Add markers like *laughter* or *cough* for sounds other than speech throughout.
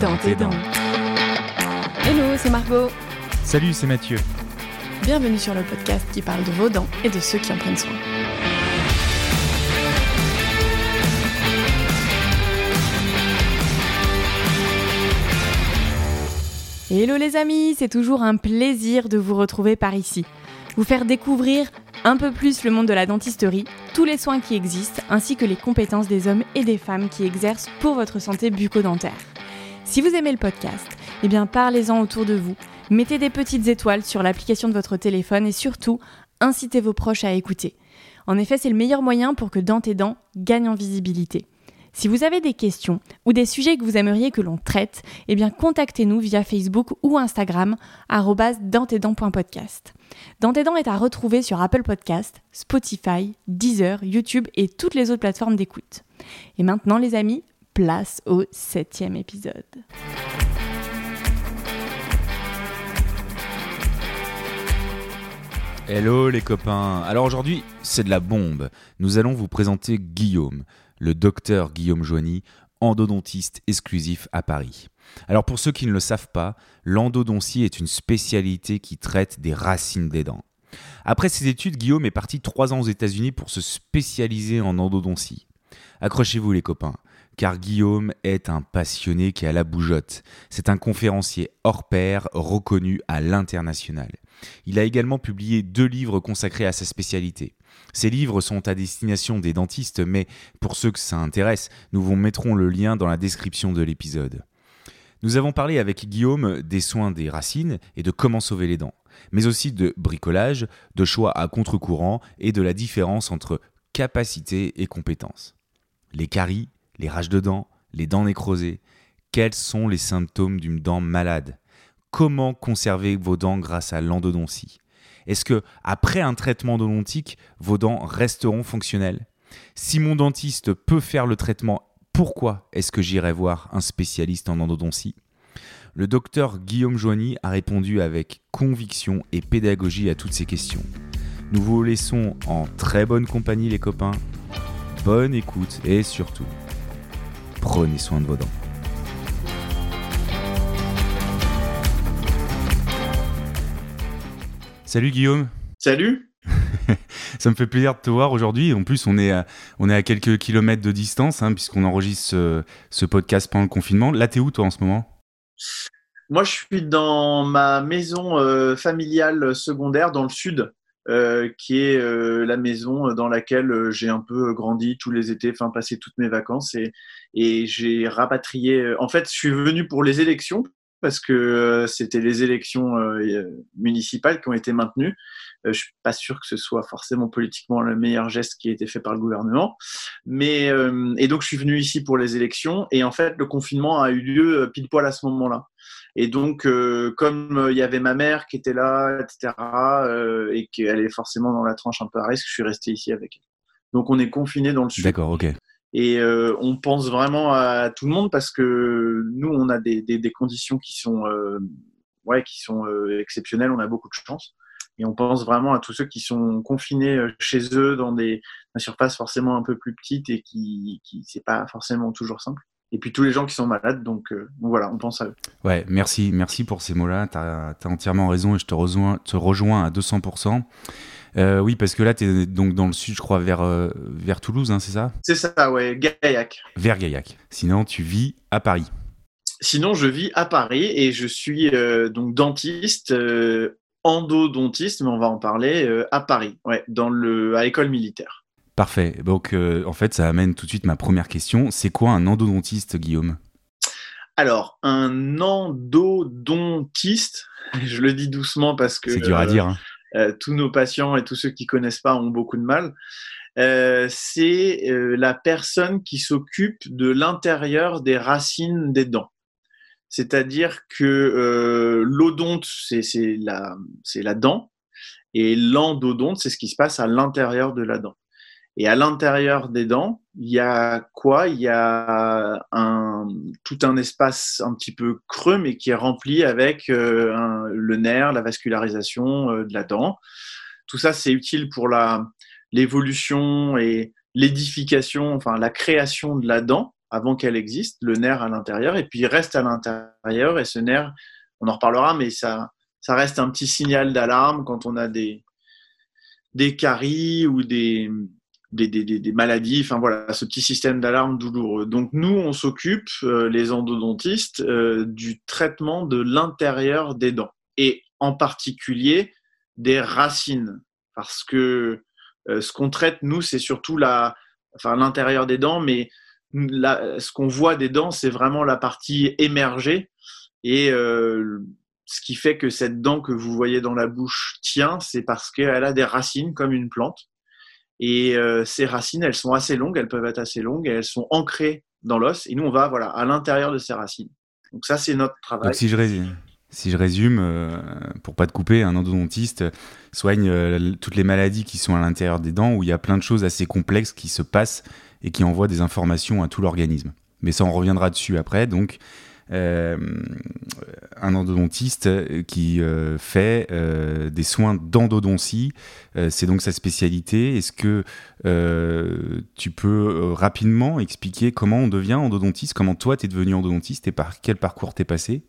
dans tes dents. Hello, c'est Margot. Salut, c'est Mathieu. Bienvenue sur le podcast qui parle de vos dents et de ceux qui en prennent soin. Hello les amis, c'est toujours un plaisir de vous retrouver par ici. Vous faire découvrir un peu plus le monde de la dentisterie, tous les soins qui existent, ainsi que les compétences des hommes et des femmes qui exercent pour votre santé bucco-dentaire. Si vous aimez le podcast, eh bien parlez-en autour de vous, mettez des petites étoiles sur l'application de votre téléphone et surtout, incitez vos proches à écouter. En effet, c'est le meilleur moyen pour que Dents et Dents gagne en visibilité. Si vous avez des questions ou des sujets que vous aimeriez que l'on traite, eh bien contactez-nous via Facebook ou Instagram et Dents est à retrouver sur Apple Podcast, Spotify, Deezer, YouTube et toutes les autres plateformes d'écoute. Et maintenant les amis, place au septième épisode. Hello les copains. Alors aujourd'hui, c'est de la bombe. Nous allons vous présenter Guillaume, le docteur Guillaume Joigny, endodontiste exclusif à Paris. Alors pour ceux qui ne le savent pas, l'endodontie est une spécialité qui traite des racines des dents. Après ses études, Guillaume est parti trois ans aux États-Unis pour se spécialiser en endodontie. Accrochez-vous les copains, car Guillaume est un passionné qui a la bougeotte. C'est un conférencier hors pair reconnu à l'international. Il a également publié deux livres consacrés à sa spécialité. Ces livres sont à destination des dentistes, mais pour ceux que ça intéresse, nous vous mettrons le lien dans la description de l'épisode. Nous avons parlé avec Guillaume des soins des racines et de comment sauver les dents, mais aussi de bricolage, de choix à contre-courant et de la différence entre capacité et compétence. Les caries, les rages de dents, les dents nécrosées, quels sont les symptômes d'une dent malade? Comment conserver vos dents grâce à l'endodontie? Est-ce que après un traitement endodontique, vos dents resteront fonctionnelles? Si mon dentiste peut faire le traitement, pourquoi est-ce que j'irai voir un spécialiste en endodontie? Le docteur Guillaume Joigny a répondu avec conviction et pédagogie à toutes ces questions. Nous vous laissons en très bonne compagnie les copains. Bonne écoute et surtout, prenez soin de vos dents. Salut Guillaume. Salut. *laughs* Ça me fait plaisir de te voir aujourd'hui. En plus, on est à, on est à quelques kilomètres de distance, hein, puisqu'on enregistre ce, podcast pendant le confinement. Là, t'es où toi en ce moment? Moi, je suis dans ma maison euh, familiale secondaire dans le sud, euh, qui est euh, la maison dans laquelle j'ai un peu grandi tous les étés, enfin passé toutes mes vacances. Et, et j'ai rapatrié. En fait, je suis venu pour les élections parce que euh, c'était les élections euh, municipales qui ont été maintenues. Euh, je suis pas sûr que ce soit forcément politiquement le meilleur geste qui a été fait par le gouvernement, mais et donc je suis venu ici pour les élections et en fait le confinement a eu lieu pile poil à ce moment-là. Et donc comme il y avait ma mère qui était là, etc. et qu'elle est forcément dans la tranche un peu à risque, je suis resté ici avec elle. Donc on est confiné dans le sud. D'accord, ok. Et euh, on pense vraiment à tout le monde parce que nous, on a des, des, des conditions qui sont, euh, ouais, qui sont euh, exceptionnelles. On a beaucoup de chance. Et on pense vraiment à tous ceux qui sont confinés chez eux dans des, des surfaces forcément un peu plus petites et qui, qui c'est pas forcément toujours simple. Et puis tous les gens qui sont malades, donc, donc voilà, on pense à eux. Ouais, merci, merci pour ces mots-là. Tu as, as, entièrement raison et je te rejoins, te rejoins à 200%. Euh, oui, parce que là, tu es donc dans le sud, je crois, vers, euh, vers Toulouse, hein, c'est ça? C'est ça, ouais, Gaillac. Vers Gaillac. Sinon, tu vis à Paris. Sinon, je vis à Paris et je suis euh, donc dentiste, endodontiste, mais on va en parler, à Paris, ouais, dans le, à l'école militaire. Parfait. Donc, en fait, ça amène tout de suite ma première question. C'est quoi un endodontiste, Guillaume? Alors, un endodontiste, *laughs* je le dis doucement parce que. C'est dur à dire. Hein. Euh, tous nos patients et tous ceux qui connaissent pas ont beaucoup de mal. Euh, c'est euh, la personne qui s'occupe de l'intérieur des racines des dents. C'est-à-dire que l'odonte, c'est la, la dent, et l'endodonte, c'est ce qui se passe à l'intérieur de la dent. Et à l'intérieur des dents, il y a quoi? Il y a un, tout un espace un petit peu creux, mais qui est rempli avec euh, le nerf, la vascularisation euh, de la dent. Tout ça, c'est utile pour la, l'évolution et l'édification, enfin la création de la dent. avant qu'elle existe, le nerf à l'intérieur, et puis il reste à l'intérieur, et ce nerf, on en reparlera, mais ça, ça reste un petit signal d'alarme quand on a des, des caries ou des, des, maladies, enfin voilà, ce petit système d'alarme douloureux. Donc nous, on s'occupe, euh, les endodontistes, euh, du traitement de l'intérieur des dents, et en particulier des racines, parce que euh, ce qu'on traite, nous, c'est surtout la, enfin, l'intérieur des dents, mais ce qu'on voit des dents, c'est vraiment la partie émergée. Et ce qui fait que cette dent que vous voyez dans la bouche tient, c'est parce qu'elle a des racines comme une plante. Et euh, ces racines, elles sont assez longues, elles peuvent être assez longues et elles sont ancrées dans l'os. Et nous, on va voilà à l'intérieur de ces racines. Donc ça, c'est notre travail. Donc si je résume, si je euh, pour pas te couper, un endodontiste soigne euh, toutes les maladies qui sont à l'intérieur des dents où il y a plein de choses assez complexes qui se passent et qui envoient des informations à tout l'organisme. Mais ça, on reviendra dessus après. Donc, un endodontiste qui fait des soins d'endodontie, c'est donc sa spécialité. Est-ce que tu peux rapidement expliquer comment on devient endodontiste, comment toi tu es devenu endodontiste et par quel parcours t'es passé?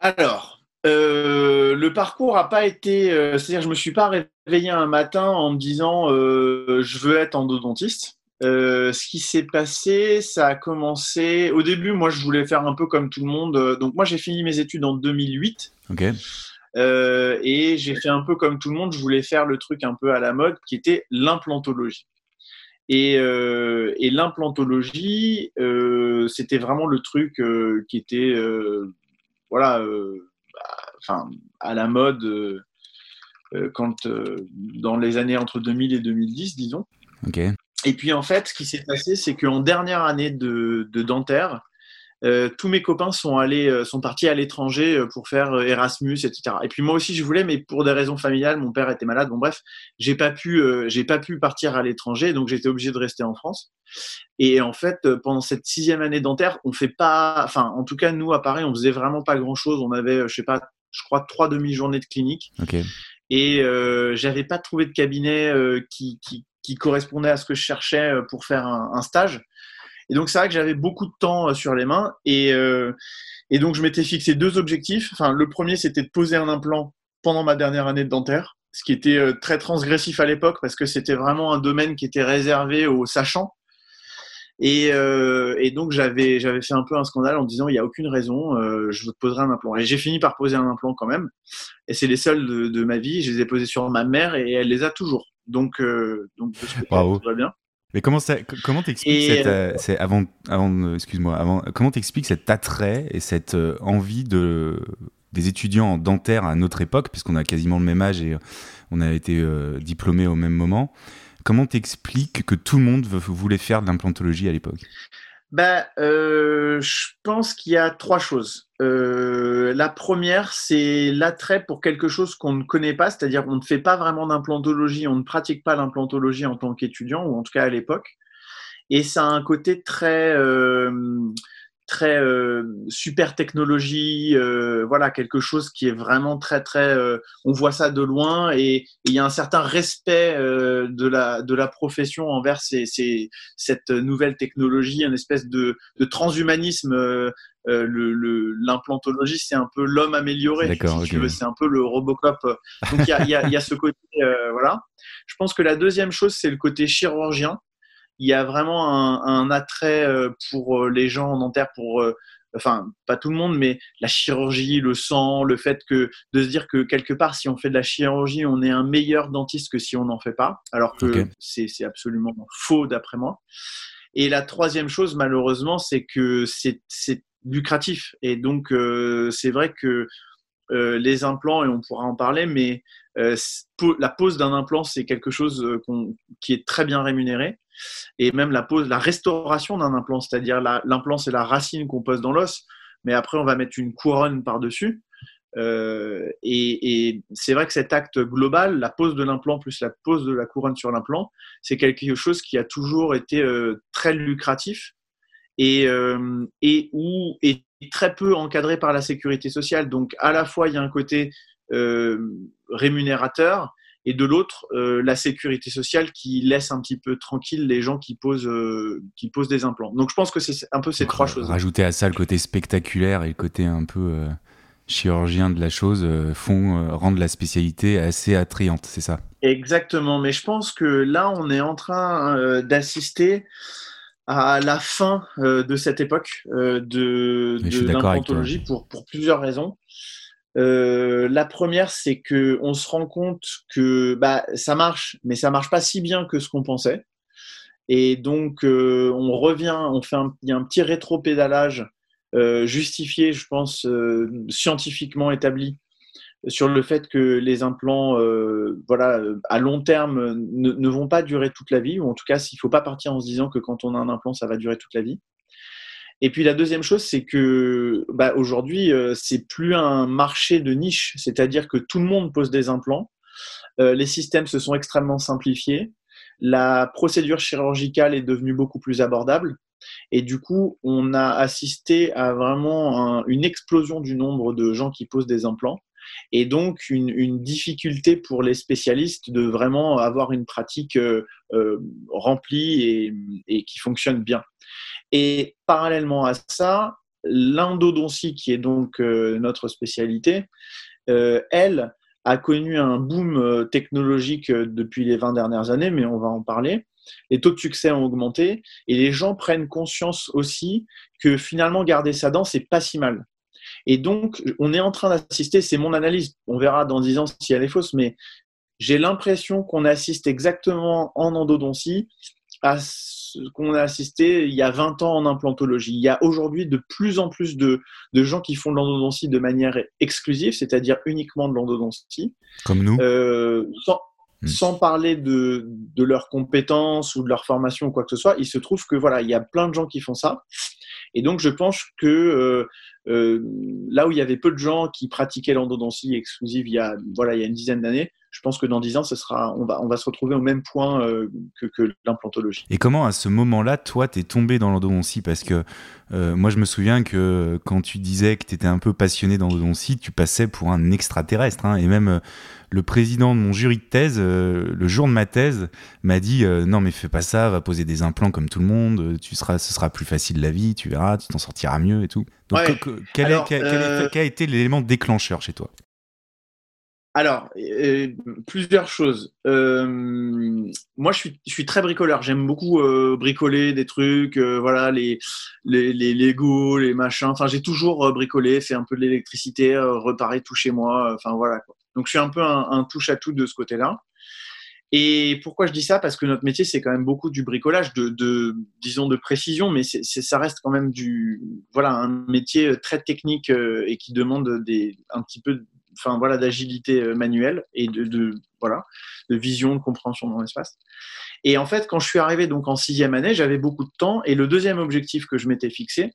Alors, euh, le parcours n'a pas été. Euh, c'est-à-dire, je ne me suis pas réveillé un matin en me disant euh, je veux être endodontiste. Ce qui s'est passé, ça a commencé. Au début, moi, je voulais faire un peu comme tout le monde. Donc, moi, j'ai fini mes études en 2008. Ok. et j'ai fait un peu comme tout le monde. Je voulais faire le truc un peu à la mode qui était l'implantologie. Et, et l'implantologie, c'était vraiment le truc qui était voilà, euh, enfin, à la mode euh, euh, quand, dans les années entre 2000 et 2010, disons. Et puis en fait, ce qui s'est passé, c'est qu'en dernière année de, de dentaire, euh, tous mes copains sont allés, euh, sont partis à l'étranger euh, pour faire Erasmus, etc. Et puis moi aussi je voulais, mais pour des raisons familiales, mon père était malade. Bon bref, j'ai pas pu, j'ai pas pu partir à l'étranger, donc j'étais obligé de rester en France. Et en fait, pendant cette sixième année dentaire, on fait pas, enfin en tout cas nous à Paris, on faisait vraiment pas grand chose. On avait, je sais pas, je crois trois demi-journées de clinique. Et j'avais pas trouvé de cabinet qui, qui, qui, correspondait à ce que je cherchais pour faire un, stage. Et donc, c'est vrai que j'avais beaucoup de temps euh, sur les mains. Et, euh, et donc, je m'étais fixé deux objectifs. Enfin, le premier, c'était de poser un implant pendant ma dernière année de dentaire, ce qui était euh, très transgressif à l'époque parce que c'était vraiment un domaine qui était réservé aux sachants. Et, euh, donc j'avais fait un peu un scandale en disant il n'y a aucune raison, euh, je te poserai un implant. Et j'ai fini par poser un implant quand même. Et c'est les seuls de, de, ma vie. Je les ai posés sur ma mère et elle les a toujours. Donc euh, donc de ce tout va bien. Mais comment ça, comment t'expliques cette, euh, euh, avant, avant, excuse-moi, avant, comment t'expliques cet attrait et cette euh, envie de des étudiants en dentaire à notre époque, puisqu'on a quasiment le même âge et on a été diplômés au même moment. Comment t'expliques que tout le monde voulait faire de l'implantologie à l'époque? Ben, Je pense qu'il y a trois choses. Euh, la première, c'est l'attrait pour quelque chose qu'on ne connaît pas, c'est-à-dire qu'on ne fait pas vraiment d'implantologie, on ne pratique pas l'implantologie en tant qu'étudiant, ou en tout cas à l'époque. Et ça a un côté très, euh, très euh, super technologie, euh, voilà, quelque chose qui est vraiment très, très. Euh, on voit ça de loin et il y a un certain respect de, la, de la profession envers ces, ces, cette nouvelle technologie, une espèce de, de transhumanisme. L'implantologie, c'est un peu l'homme amélioré, si c'est un peu le Robocop. Donc il y a, y, a, y a, ce côté, voilà. Je pense que la deuxième chose, c'est le côté chirurgien il y a vraiment un, attrait euh, pour euh, les gens en dentaire, pour, euh, enfin, pas tout le monde, mais la chirurgie, le sang, le fait que de se dire que quelque part, si on fait de la chirurgie, on est un meilleur dentiste que si on n'en fait pas, alors que c'est absolument faux d'après moi. Et la troisième chose, malheureusement, c'est que c'est lucratif. Et donc, c'est vrai que les implants, et on pourra en parler, mais la pose d'un implant, c'est quelque chose qui est très bien rémunéré et même la pose, la restauration d'un implant, c'est-à-dire l'implant c'est la racine qu'on pose dans l'os, mais après on va mettre une couronne par-dessus. Euh, et, c'est vrai que cet acte global, la pose de l'implant plus la pose de la couronne sur l'implant, c'est quelque chose qui a toujours été euh, très lucratif et, euh, et où est très peu encadré par la sécurité sociale. Donc à la fois il y a un côté rémunérateur et de l'autre la sécurité sociale qui laisse un petit peu tranquille les gens qui posent qui posent des implants. Donc je pense que c'est un peu ces trois choses. Rajouter à ça le côté spectaculaire et le côté un peu chirurgien de la chose font rendre la spécialité assez attrayante, c'est ça? Exactement, mais je pense que là on est en train d'assister à la fin euh, de cette époque euh, de, de l'implantologie pour, pour plusieurs raisons. Euh, la première, c'est que on se rend compte que bah, ça marche, mais ça marche pas si bien que ce qu'on pensait. Et donc, euh, on revient, on fait un, y a un petit rétro-pédalage euh, justifié, je pense, scientifiquement établi sur le fait que les implants, voilà, à long terme, ne, vont pas durer toute la vie, ou en tout cas, il ne faut pas partir en se disant que quand on a un implant, ça va durer toute la vie. Et puis la deuxième chose, c'est que bah, aujourd'hui, euh, c'est plus un marché de niche, c'est-à-dire que tout le monde pose des implants. Euh, les systèmes se sont extrêmement simplifiés. La procédure chirurgicale est devenue beaucoup plus abordable. Et du coup, on a assisté à vraiment une explosion du nombre de gens qui posent des implants et donc une, difficulté pour les spécialistes de vraiment avoir une pratique euh, euh, remplie et, qui fonctionne bien. Et parallèlement à ça, l'endodontie, qui est donc euh, notre spécialité, elle a connu un boom technologique depuis les 20 dernières années, mais on va en parler. Les taux de succès ont augmenté et les gens prennent conscience aussi que finalement garder sa dent, c'est pas si mal. Et donc, on est en train d'assister, c'est mon analyse, on verra dans 10 ans si elle est fausse, mais j'ai l'impression qu'on assiste exactement en endodontie à ce qu'on a assisté il y a 20 ans en implantologie. Il y a aujourd'hui de plus en plus de, gens qui font de l'endodontie de manière exclusive, c'est-à-dire uniquement de l'endodontie. Comme nous euh, hmm. sans, parler de, de leurs compétences ou de leur formation ou quoi que ce soit, il se trouve que voilà, il y a plein de gens qui font ça. Et donc, je pense que euh, euh, là où il y avait peu de gens qui pratiquaient l'endodontie exclusive il y a, voilà, il y a une dizaine d'années, je pense que dans dix ans, ce sera, on, va, on va se retrouver au même point euh, que, que l'implantologie. Et comment, à ce moment-là, toi, tu es tombé dans l'endodontie? Parce que moi, je me souviens que quand tu disais que tu étais un peu passionné d'endodontie, tu passais pour un extraterrestre. Hein, et même le président de mon jury de thèse, euh, le jour de ma thèse, m'a dit euh, non mais fais pas ça, va poser des implants comme tout le monde, euh, tu seras, ce sera plus facile la vie, tu verras, tu t'en sortiras mieux et tout. Donc quel, a été l'élément déclencheur chez toi? Alors, plusieurs choses. moi, je suis, très bricoleur. J'aime beaucoup bricoler des trucs, voilà, les, les, les Lego, les machins. Enfin, j'ai toujours bricolé, fait un peu de l'électricité, reparé tout chez moi. Enfin, voilà. Donc, je suis un peu un, touche-à-tout de ce côté-là. Et pourquoi je dis ça? Parce que notre métier, c'est quand même beaucoup du bricolage, de, disons, de précision, mais ça reste quand même du, voilà, un métier très technique euh, et qui demande des, un petit peu, enfin voilà, d'agilité euh, manuelle et de, voilà, de vision, de compréhension dans l'espace. Et en fait, quand je suis arrivé donc en sixième année, j'avais beaucoup de temps. Et le deuxième objectif que je m'étais fixé,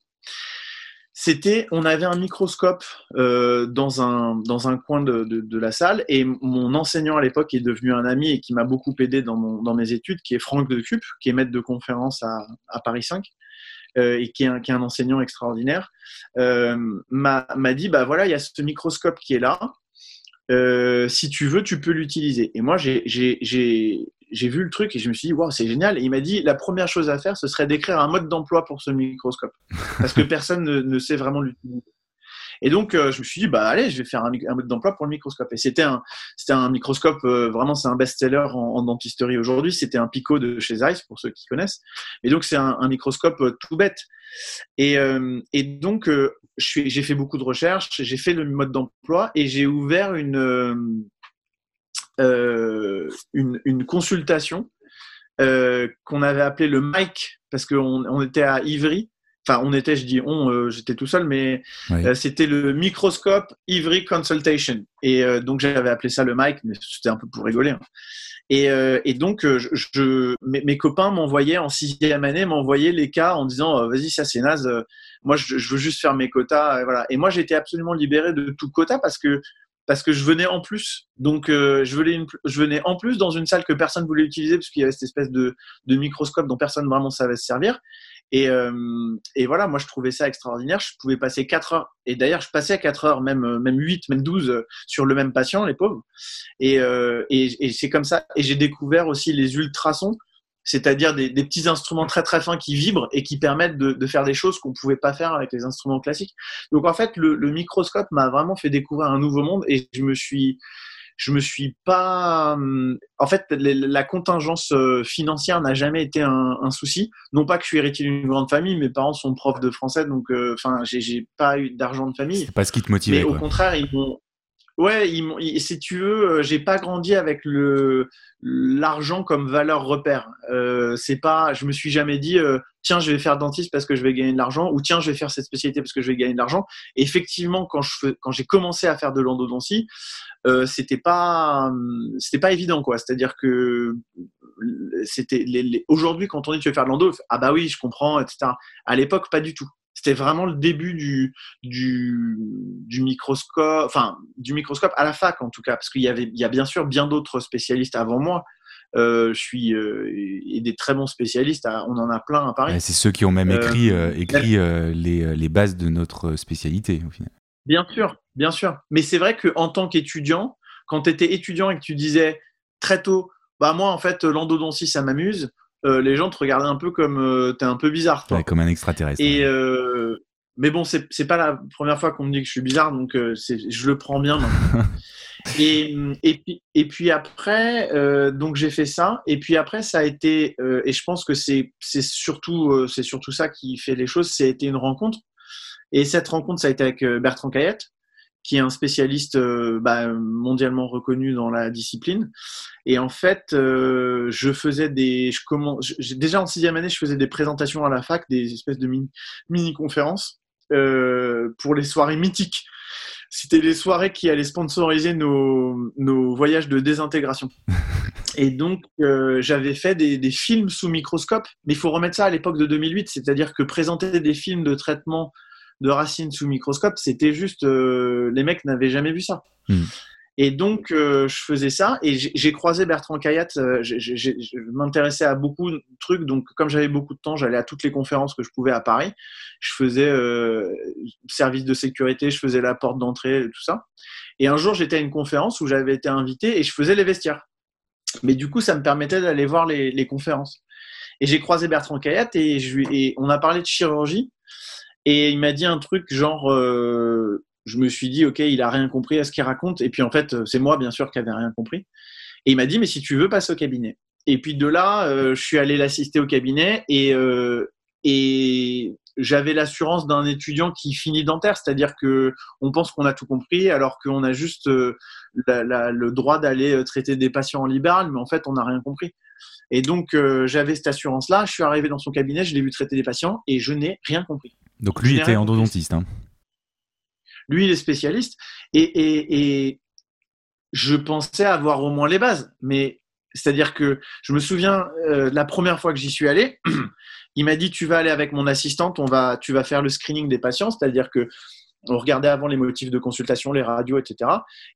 c'était, on avait un microscope euh, dans, un, dans un coin de, de, la salle et mon enseignant à l'époque est devenu un ami et qui m'a beaucoup aidé dans, mon, dans mes études, qui est Franck de Cup, qui est maître de conférence à, à Paris 5 euh, et qui est, un, qui est un enseignant extraordinaire, euh, m'a dit, bah voilà, il y a ce microscope qui est là, euh, si tu veux, tu peux l'utiliser. Et moi, j'ai j'ai vu le truc et je me suis dit, waouh, c'est génial. Et il m'a dit, la première chose à faire, ce serait d'écrire un mode d'emploi pour ce microscope. Parce que *laughs* personne ne, sait vraiment l'utiliser. Et donc, euh, je me suis dit, bah allez, je vais faire un, mode d'emploi pour le microscope. Et c'était un, c'était un microscope, euh, vraiment, c'est un best-seller en, dentisterie aujourd'hui. C'était un Pico de chez Zeiss, pour ceux qui connaissent. Et donc, c'est un, microscope euh, tout bête. Et, et donc, j'ai fait beaucoup de recherches, j'ai fait le mode d'emploi et j'ai ouvert une euh, une, consultation euh, qu'on avait appelée le MIC parce qu'on on était à Ivry. Enfin, on était, je dis on, euh, j'étais tout seul, mais c'était le microscope Ivry Consultation. Et donc, j'avais appelé ça le MIC, mais c'était un peu pour rigoler. Hein. Et, donc, je, mes, copains m'envoyaient en sixième année, m'envoyaient les cas en disant vas-y, ça c'est naze, moi je, veux juste faire mes quotas. Et, voilà. et moi, j'étais absolument libéré de tout quota parce que parce que je venais en plus. Donc, euh, je, venais je venais en plus dans une salle que personne voulait utiliser parce qu'il y avait cette espèce de, de, microscope dont personne vraiment savait se servir. Et, euh, et, voilà, moi, je trouvais ça extraordinaire. Je pouvais passer 4 heures. Et d'ailleurs, je passais à 4 heures, même, même 8, même 12 sur le même patient, les pauvres. Et c'est comme ça. Et j'ai découvert aussi les ultrasons c'est-à-dire des, petits instruments très très fins qui vibrent et qui permettent de, faire des choses qu'on ne pouvait pas faire avec les instruments classiques. Donc en fait, le, microscope m'a vraiment fait découvrir un nouveau monde et je me suis, je me suis pas, en fait, la contingence euh, financière n'a jamais été un, souci. Non pas que je suis héritier d'une grande famille, mes parents sont profs de français, donc euh, enfin, j'ai pas eu d'argent de famille. C'est pas ce qui te motivait. Mais au contraire, ils m'ont Ouais, si tu veux, euh, j'ai pas grandi avec le l'argent comme valeur repère. Euh, c'est pas, je me suis jamais dit, euh, tiens, je vais faire dentiste parce que je vais gagner de l'argent, ou tiens, je vais faire cette spécialité parce que je vais gagner de l'argent. Effectivement, quand je quand j'ai commencé à faire de l'endodontie, euh, c'était pas c'était pas évident quoi. C'est-à-dire que c'était aujourd'hui quand on dit tu veux faire de l'endo, ah bah oui, je comprends, etc. À l'époque, pas du tout c'était vraiment le début du, du, du, microscope, enfin du microscope à la fac en tout cas, parce qu'il y avait, il y a bien sûr bien d'autres spécialistes avant moi. Euh, je suis euh, et des très bons spécialistes, on en a plein à Paris. c'est ceux qui ont même écrit, euh, écrit les, les, bases de notre spécialité au final. Bien sûr, bien sûr. Mais c'est vrai qu'en tant qu'étudiant, quand tu étais étudiant et que tu disais très tôt, bah moi en fait l'endodontie ça m'amuse, euh, les gens te regardaient un peu comme euh, t'es un peu bizarre. Toi. comme un extraterrestre. Et, euh, mais bon, c'est pas la première fois qu'on me dit que je suis bizarre, donc je le prends bien. *laughs* et, et, puis, et puis après, donc j'ai fait ça. Et puis après, ça a été, et je pense que c'est surtout, c'est surtout ça qui fait les choses, ça a été une rencontre. Et cette rencontre, ça a été avec Bertrand Cayette qui est un spécialiste euh, bah, mondialement reconnu dans la discipline. Et en fait, euh, je faisais des, je commence, déjà en sixième année, je faisais des présentations à la fac, des espèces de mini, conférences euh, pour les soirées mythiques. C'était les soirées qui allaient sponsoriser nos, nos voyages de désintégration. *laughs* Et donc, j'avais fait des, des, films sous microscope, mais il faut remettre ça à l'époque de 2008, c'est-à-dire que présenter des films de traitement de racines sous microscope, c'était juste, euh, les mecs n'avaient jamais vu ça. Hmm. Et donc, euh, je faisais ça et j'ai croisé Bertrand Kayat. Euh, je m'intéressais à beaucoup de trucs. Donc, comme j'avais beaucoup de temps, j'allais à toutes les conférences que je pouvais à Paris. Je faisais service de sécurité, je faisais la porte d'entrée, tout ça. Et un jour, j'étais à une conférence où j'avais été invité et je faisais les vestiaires. Mais du coup, ça me permettait d'aller voir les, conférences. Et j'ai croisé Bertrand Kayat et, je, et on a parlé de chirurgie. Et il m'a dit un truc genre, euh, je me suis dit, ok, il a rien compris à ce qu'il raconte. Et puis en fait, c'est moi bien sûr qui avait rien compris. Et il m'a dit, mais si tu veux, passe au cabinet. Et puis de là, euh, je suis allé l'assister au cabinet et, euh, et j'avais l'assurance d'un étudiant qui finit dentaire, c'est-à-dire que on pense qu'on a tout compris alors qu'on a juste le droit d'aller traiter des patients en libéral, mais en fait, on n'a rien compris. Et donc, j'avais cette assurance-là. Je suis arrivé dans son cabinet, je l'ai vu traiter des patients et je n'ai rien compris. Donc lui était endodontiste. Hein. Lui, il est spécialiste. Et, je pensais avoir au moins les bases. Mais c'est-à-dire que je me souviens, euh, la première fois que j'y suis allé, *clears throat* il m'a dit, tu vas aller avec mon assistante, on va, tu vas faire le screening des patients. C'est-à-dire que on regardait avant les motifs de consultation, les radios, etc.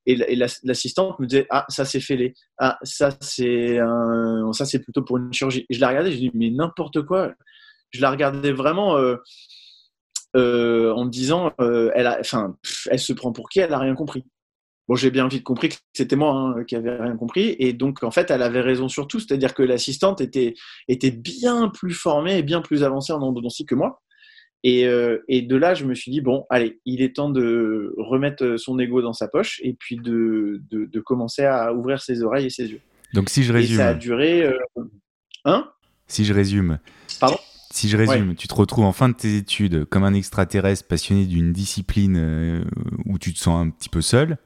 Et, l'assistante me disait ah ça c'est fêlé, ah ça c'est ça c'est plutôt pour une chirurgie. Et je la regardais, je dis mais n'importe quoi. Je la regardais vraiment. Euh, euh, en me disant, euh, elle, a, enfin, elle se prend pour qui? Elle a rien compris. Bon, j'ai bien vite compris que c'était moi hein, qui avait rien compris, et donc en fait, elle avait raison sur tout, c'est-à-dire que l'assistante était était bien plus formée et bien plus avancée en endodontie que moi. Et, euh, et, de là, je me suis dit bon, allez, il est temps de remettre son ego dans sa poche et puis de, de, de commencer à ouvrir ses oreilles et ses yeux. Donc si je résume, et ça a duré, hein? Si je résume. Pardon? Si je résume, tu te retrouves en fin de tes études comme un extraterrestre passionné d'une discipline euh, où tu te sens un petit peu seul,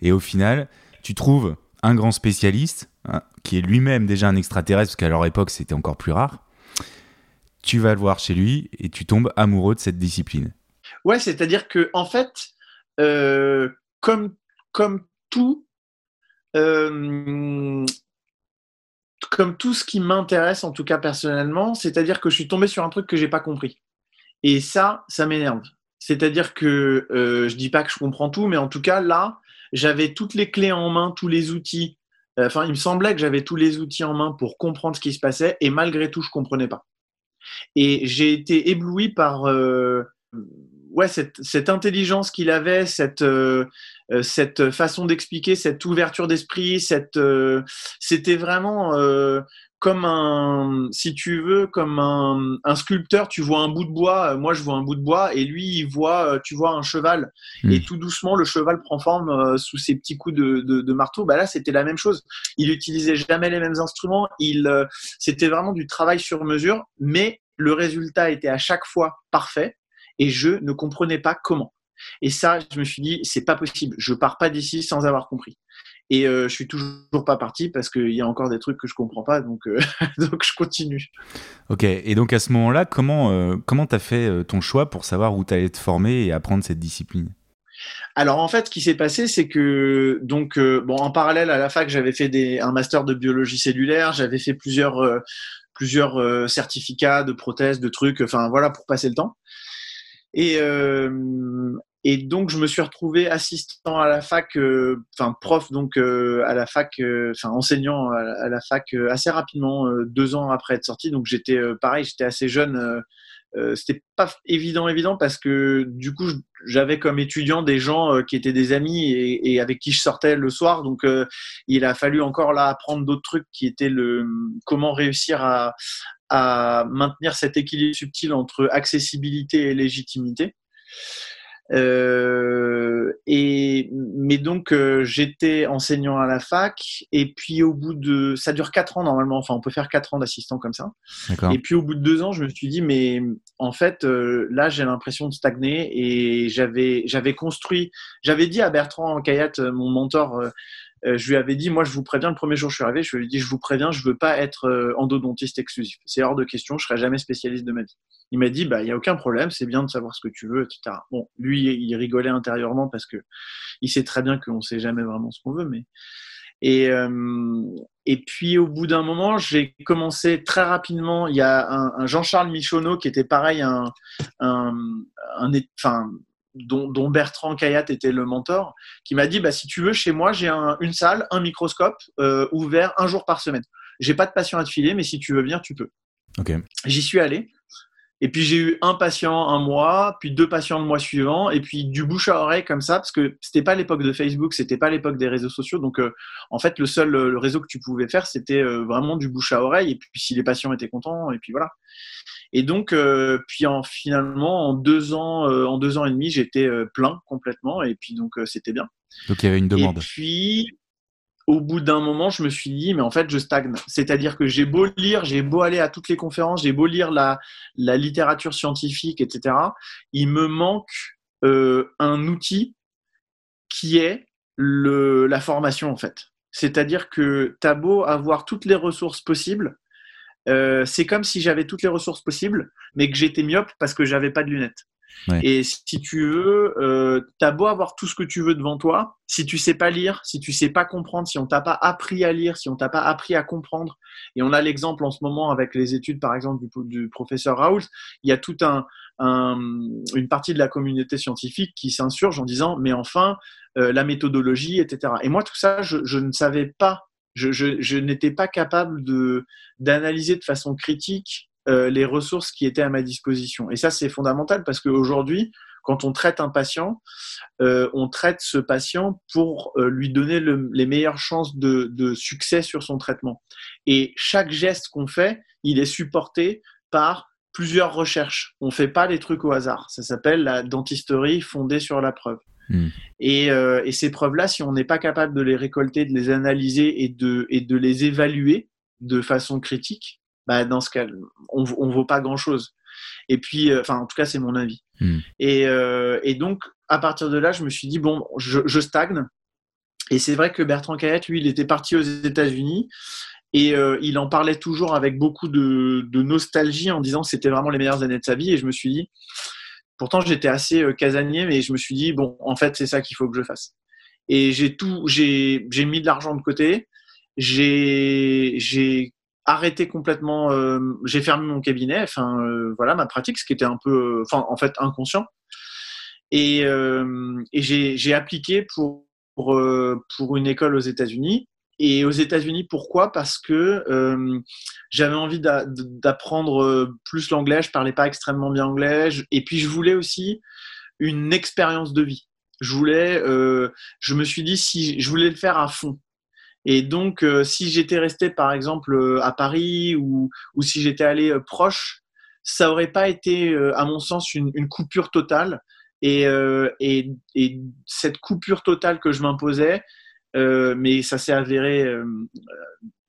et au final, tu trouves un grand spécialiste, hein, qui est lui-même déjà un extraterrestre, parce qu'à leur époque c'était encore plus rare. Tu vas le voir chez lui et tu tombes amoureux de cette discipline. Ouais, c'est-à-dire que en fait, euh, comme, comme tout, euh, comme tout ce qui m'intéresse, en tout cas personnellement, c'est-à-dire que je suis tombé sur un truc que j'ai pas compris. Et ça, ça m'énerve. C'est-à-dire que euh, je dis pas que je comprends tout, mais en tout cas là, j'avais toutes les clés en main, tous les outils. Enfin, il me semblait que j'avais tous les outils en main pour comprendre ce qui se passait, et malgré tout, je comprenais pas. Et j'ai été ébloui par ouais, cette, intelligence qu'il avait, cette, euh, euh, cette façon d'expliquer, cette ouverture d'esprit, cette, euh, c'était vraiment comme un, si tu veux, comme un, sculpteur, tu vois un bout de bois, moi je vois un bout de bois, et lui il voit, tu vois un cheval, hmm. et tout doucement le cheval prend forme sous ses petits coups de, de, marteau. Bah là c'était la même chose. Il utilisait jamais les mêmes instruments. Il, c'était vraiment du travail sur mesure, mais le résultat était à chaque fois parfait et je ne comprenais pas comment. Et ça, je me suis dit, c'est pas possible. Je pars pas d'ici sans avoir compris. Et euh, je suis toujours pas parti parce qu'il y a encore des trucs que je comprends pas, donc, euh, *laughs* donc je continue. Ok, et donc à ce moment-là, comment euh, comment tu as fait ton choix pour savoir où tu allais te former et apprendre cette discipline? Alors en fait, ce qui s'est passé, c'est que donc bon, en parallèle à la fac, j'avais fait des, un master de biologie cellulaire, j'avais fait plusieurs plusieurs certificats de prothèses, de trucs, enfin voilà pour passer le temps. Et, euh, et donc, je me suis retrouvé assistant à la fac, euh, enfin prof donc euh, à la fac, enfin enseignant à, la fac assez rapidement, deux ans après être sorti. Donc j'étais pareil, j'étais assez jeune. C'était pas évident, évident parce que du coup j'avais comme étudiant des gens qui étaient des amis et, et, avec qui je sortais le soir. Donc il a fallu encore là apprendre d'autres trucs qui étaient le comment réussir à, à maintenir cet équilibre subtil entre accessibilité et légitimité. Euh, et mais donc euh, j'étais enseignant à la fac et puis au bout de ça dure quatre ans normalement enfin on peut faire quatre ans d'assistant comme ça et puis au bout de deux ans je me suis dit mais en fait euh, là j'ai l'impression de stagner et j'avais j'avais construit j'avais dit à Bertrand Kayat mon mentor euh, je lui avais dit, moi, je vous préviens, le premier jour où je suis arrivé, je lui ai dit, je vous préviens, je veux pas être euh, endodontiste exclusif. C'est hors de question, je serai jamais spécialiste de ma vie. Il m'a dit, bah, il y a aucun problème, c'est bien de savoir ce que tu veux, etc. Bon, lui, il rigolait intérieurement parce que il sait très bien qu'on sait jamais vraiment ce qu'on veut, mais et, euh, et puis au bout d'un moment, j'ai commencé très rapidement. Il y a un, un Jean-Charles Michonneau qui était pareil, un, un, un, enfin, dont, Bertrand Kayat était le mentor, qui m'a dit bah, si tu veux, chez moi, j'ai une salle, un microscope euh, ouvert un jour par semaine. J'ai pas de patient à te filer, mais si tu veux bien, tu peux. J'y suis allé. Et puis j'ai eu un patient un mois, puis deux patients le mois suivant, et puis du bouche à oreille comme ça, parce que c'était pas l'époque de Facebook, c'était pas l'époque des réseaux sociaux. Donc euh, en fait, le seul le réseau que tu pouvais faire, c'était euh, vraiment du bouche à oreille. Et puis si les patients étaient contents, et puis voilà. Et donc euh, puis en, finalement en deux ans, en deux ans et demi, j'étais plein complètement, et puis donc c'était bien. Donc il y avait une demande. Et puis au bout d'un moment, je me suis dit, mais en fait, je stagne. C'est-à-dire que j'ai beau lire, j'ai beau aller à toutes les conférences, j'ai beau lire la, la, littérature scientifique, etc. Il me manque euh, un outil qui est le, la formation, en fait. C'est-à-dire que tu as beau avoir toutes les ressources possibles, euh, c'est comme si j'avais toutes les ressources possibles, mais que j'étais myope parce que j'avais pas de lunettes. Et si tu veux, euh, t'as beau avoir tout ce que tu veux devant toi, si tu sais pas lire, si tu sais pas comprendre, si on t'a pas appris à lire, si on t'a pas appris à comprendre, et on a l'exemple en ce moment avec les études, par exemple, du, professeur Raoult, il y a tout un, une partie de la communauté scientifique qui s'insurge en disant, mais enfin, euh, la méthodologie, etc. Et moi, tout ça, je, je ne savais pas, je, je, je n'étais pas capable de d'analyser de façon critique euh, les ressources qui étaient à ma disposition. Et ça, c'est fondamental parce qu'aujourd'hui, quand on traite un patient, euh, on traite ce patient pour euh, lui donner les meilleures chances de, de, succès sur son traitement. Et chaque geste qu'on fait, il est supporté par plusieurs recherches. On ne fait pas les trucs au hasard. Ça s'appelle la dentisterie fondée sur la preuve. Hmm. Et, et, ces preuves-là, si on n'est pas capable de les récolter, de les analyser et de, et de les évaluer de façon critique, bah, dans ce cas, on ne vaut pas grand-chose. Et puis, euh, enfin, en tout cas, c'est mon avis. Hmm. Et, euh, et, donc, à partir de là, je me suis dit, bon, je, je stagne. Et c'est vrai que Bertrand Cayette, lui, il était parti aux États-Unis et euh, il en parlait toujours avec beaucoup de, de nostalgie en disant que c'était vraiment les meilleures années de sa vie. Et je me suis dit, pourtant, j'étais assez casanier, mais je me suis dit, bon, en fait, c'est ça qu'il faut que je fasse. Et j'ai tout, j'ai mis de l'argent de côté. J'ai arrêté complètement. Euh, j'ai fermé mon cabinet, enfin euh, voilà ma pratique, ce qui était un peu, enfin en fait inconscient. Et, euh, et j'ai appliqué pour pour une école aux États-Unis. Et aux États-Unis, pourquoi? Parce que j'avais envie d'apprendre plus l'anglais. Je parlais pas extrêmement bien anglais. Et puis, je voulais aussi une expérience de vie. Je voulais, je me suis dit si je voulais le faire à fond. Et donc, si j'étais resté, par exemple, à Paris ou, si j'étais allé proche, ça aurait pas été, à mon sens, une, coupure totale. Et, et, et, cette coupure totale que je m'imposais, euh, mais ça s'est avéré euh,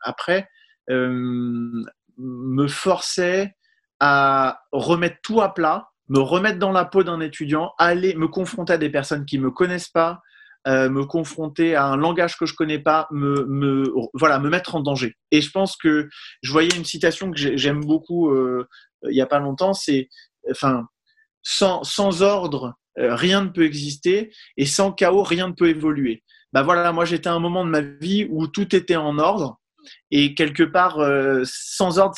après, euh, me forçait à remettre tout à plat, me remettre dans la peau d'un étudiant, aller me confronter à des personnes qui me connaissent pas, me confronter à un langage que je connais pas, me, voilà, me mettre en danger. Et je pense que je voyais une citation que j'aime beaucoup il y a pas longtemps, c'est, enfin, sans ordre, rien ne peut exister, et sans chaos, rien ne peut évoluer bah voilà, moi j'étais à un moment de ma vie où tout était en ordre et quelque part, euh, sans ordre,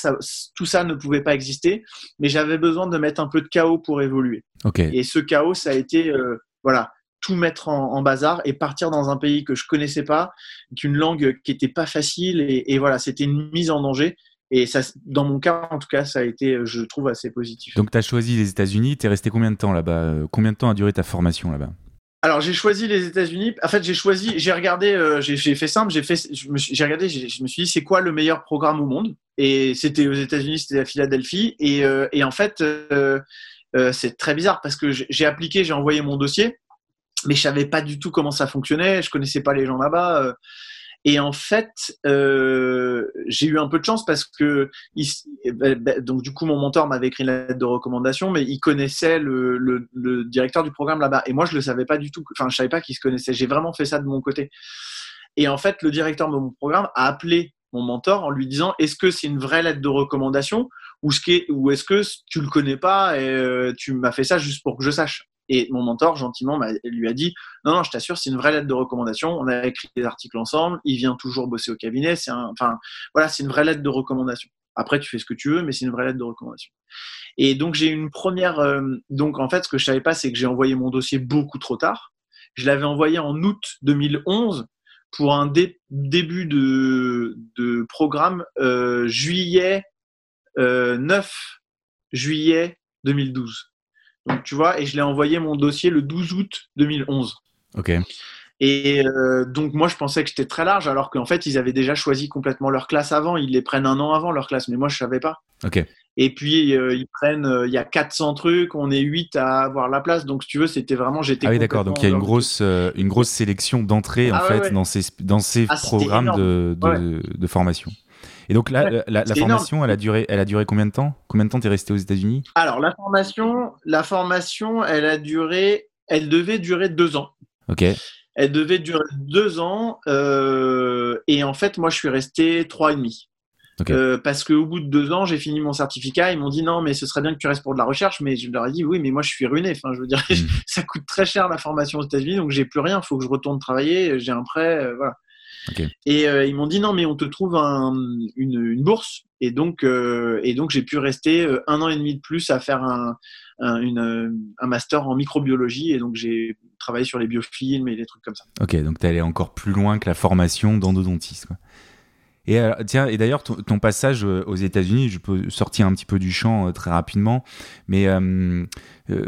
tout ça ne pouvait pas exister, mais j'avais besoin de mettre un peu de chaos pour évoluer. Et ce chaos, ça a été, euh, voilà, tout mettre en, bazar et partir dans un pays que je connaissais pas, qu'une langue qui était pas facile, et, et voilà, c'était une mise en danger. Et ça, dans mon cas, en tout cas, ça a été, je trouve, assez positif. Donc, tu as choisi les États-Unis. Tu es resté combien de temps là-bas? Euh, Combien de temps a duré ta formation là-bas? Alors j'ai choisi les États-Unis. En fait, j'ai choisi, j'ai regardé, euh, j'ai fait simple, j'ai regardé, je me suis dit c'est quoi le meilleur programme au monde? Et c'était aux États-Unis, c'était à Philadelphie. Et, euh, en fait, euh, c'est très bizarre parce que j'ai appliqué, j'ai envoyé mon dossier, mais je savais pas du tout comment ça fonctionnait. Je connaissais pas les gens là-bas. Et en fait, euh, j'ai eu un peu de chance parce que il, bah, bah, donc du coup mon mentor m'avait écrit une lettre de recommandation, mais il connaissait le directeur du programme là-bas. Et moi je le savais pas du tout. Enfin je savais pas qu'il se connaissait. J'ai vraiment fait ça de mon côté. Et en fait le directeur de mon programme a appelé mon mentor en lui disant est-ce que c'est une vraie lettre de recommandation ou est-ce que tu le connais pas et euh, tu m'as fait ça juste pour que je sache? Et mon mentor, gentiment, lui a dit Non, non, je t'assure, c'est une vraie lettre de recommandation. On a écrit des articles ensemble. Il vient toujours bosser au cabinet. C'est enfin, voilà, c'est une vraie lettre de recommandation. Après, tu fais ce que tu veux, mais c'est une vraie lettre de recommandation. Et donc, j'ai une première. Euh, donc, en fait, ce que je savais pas, c'est que j'ai envoyé mon dossier beaucoup trop tard. Je l'avais envoyé en août 2011 pour un début de, programme euh, juillet 9 euh, juillet 2012. Donc, tu vois, et je l'ai envoyé mon dossier le 12 août 2011. Ok. Et euh, donc, moi, je pensais que j'étais très large, alors qu'en fait, ils avaient déjà choisi complètement leur classe avant. Ils les prennent un an avant leur classe, mais moi, je savais pas. Ok. Et puis, euh, ils prennent, euh, il y a 400 trucs, on est 8 à avoir la place. Donc, si tu veux, c'était vraiment, j'étais. Ah oui, d'accord. Donc, il y a une grosse, une grosse sélection d'entrée, en ah fait, dans ces, dans ces ah, programmes de, de, de, formation. Et donc là, la, formation, elle a duré, elle a duré combien de temps? Combien de temps t'es resté aux États-Unis? Alors la formation, la formation, elle a duré, elle devait durer deux ans. Ok. Elle devait durer deux ans euh, et en fait, moi, je suis resté trois et demi. Euh, parce qu'au bout de deux ans, j'ai fini mon certificat. Ils m'ont dit non, mais ce serait bien que tu restes pour de la recherche. Mais je leur ai dit oui, mais moi je suis ruiné. Enfin, je veux dire, hmm. *laughs* ça coûte très cher la formation aux États-Unis, donc j'ai plus rien. Il faut que je retourne travailler. J'ai un prêt, euh, voilà. Et euh, ils m'ont dit non, mais on te trouve une, bourse. Et donc, euh, et donc j'ai pu rester euh, un an et demi de plus à faire un, master en microbiologie. Et donc, j'ai travaillé sur les biofilms et des trucs comme ça. Ok, donc tu es allé encore plus loin que la formation d'endodontiste. Et tiens, et d'ailleurs, ton, passage aux États-Unis, je peux sortir un petit peu du champ très rapidement, mais euh,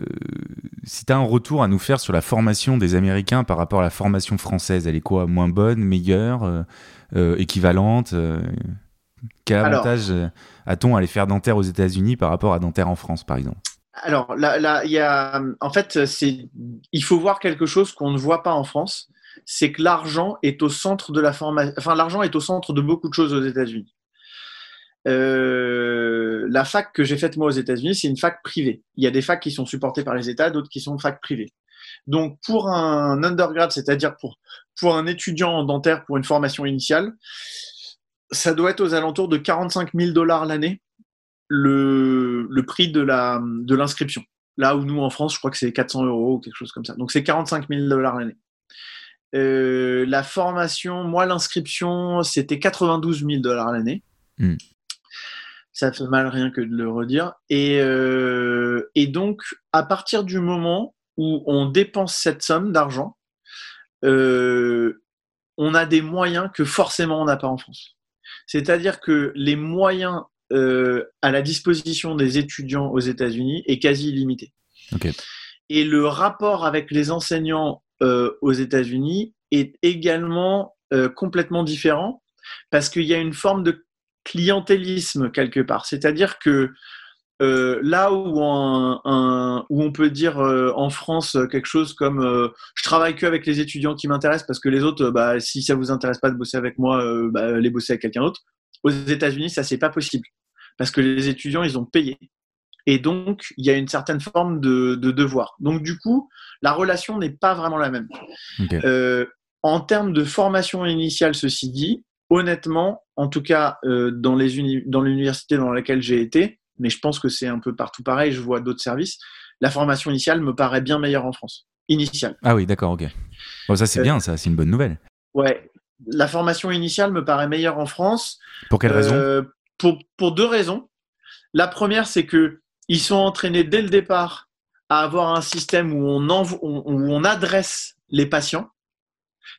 si tu as un retour à nous faire sur la formation des Américains par rapport à la formation française, elle est quoi? Moins bonne, meilleure, euh, euh, équivalente Quel avantage a-t-on à aller faire dentaire aux États-Unis par rapport à dentaire en France, par exemple? Alors là, là, y a, en fait, il faut voir quelque chose qu'on ne voit pas en France, c'est que l'argent est au centre de la formation. Enfin, l'argent est au centre de beaucoup de choses aux États-Unis. Euh, la fac que j'ai faite moi aux États-Unis, c'est une fac privée. Il y a des facs qui sont supportées par les États, d'autres qui sont fac privées. Donc pour un undergrad, c'est-à-dire pour, pour un étudiant en dentaire pour une formation initiale, ça doit être aux alentours de 45 000 dollars l'année, le, le prix de la de l'inscription. Là où nous en France, je crois que c'est 400 euros ou quelque chose comme ça. Donc c'est 45 000 dollars l'année. Euh, la formation, moi l'inscription, c'était 92 000 dollars l'année. Hmm ça fait mal rien que de le redire. Et, euh, et donc, à partir du moment où on dépense cette somme d'argent, on a des moyens que forcément on n'a pas en France. C'est-à-dire que les moyens à la disposition des étudiants aux États-Unis est quasi illimité. Et le rapport avec les enseignants aux États-Unis est également complètement différent parce qu'il y a une forme de clientélisme quelque part. C'est-à-dire que euh, là où, on peut dire euh, en France quelque chose comme euh, je travaille que avec les étudiants qui m'intéressent parce que les autres, bah, si ça vous intéresse pas de bosser avec moi, bah, les bosser avec quelqu'un d'autre. Aux États-Unis, ça c'est pas possible parce que les étudiants ils ont payé et donc il y a une certaine forme de, devoir. Donc du coup, la relation n'est pas vraiment la même. en termes de formation initiale, ceci dit, honnêtement, en tout cas dans les dans l'université dans laquelle j'ai été, mais je pense que c'est un peu partout pareil. Je vois d'autres services. La formation initiale me paraît bien meilleure en France. Initiale. Ah oui, d'accord, ok. Bon, ça c'est euh, bien, ça, c'est une bonne nouvelle. Ouais, la formation initiale me paraît meilleure en France. Pour quelle raison? Euh, pour, pour, deux raisons. La première, c'est que ils sont entraînés dès le départ à avoir un système où on, où on adresse les patients.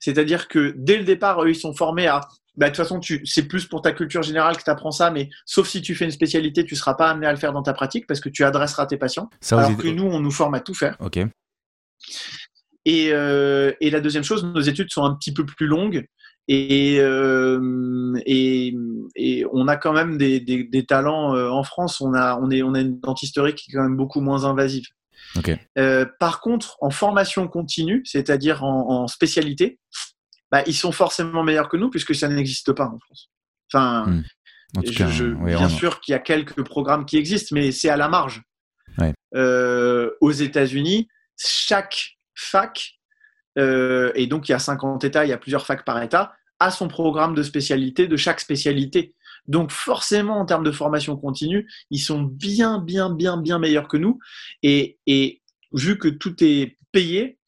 C'est-à-dire que dès le départ, eux, ils sont formés à bah, de toute façon, c'est plus pour ta culture générale que tu apprends ça, mais sauf si tu fais une spécialité, tu ne seras pas amené à le faire dans ta pratique parce que tu adresseras tes patients. alors que nous, on nous forme à tout faire. Ok. Et, euh, et, la deuxième chose, nos études sont un petit peu plus longues et, euh, et, et on a quand même des, des, des, talents euh, en France. On a, on, est, on a une dentisterie qui est quand même beaucoup moins invasive. Okay. Euh, par contre, en formation continue, c'est-à-dire en, en spécialité, bah, ils sont forcément meilleurs que nous puisque ça n'existe pas en France. Enfin, hmm. bien sûr qu'il y a quelques programmes qui existent, mais c'est à la marge. Euh, aux États-Unis, chaque fac, euh, et donc il y a 50 États, il y a plusieurs facs par État, a son programme de spécialité de chaque spécialité. Donc forcément, en termes de formation continue, ils sont bien, bien, bien, bien meilleurs que nous. Et, et vu que tout est payé,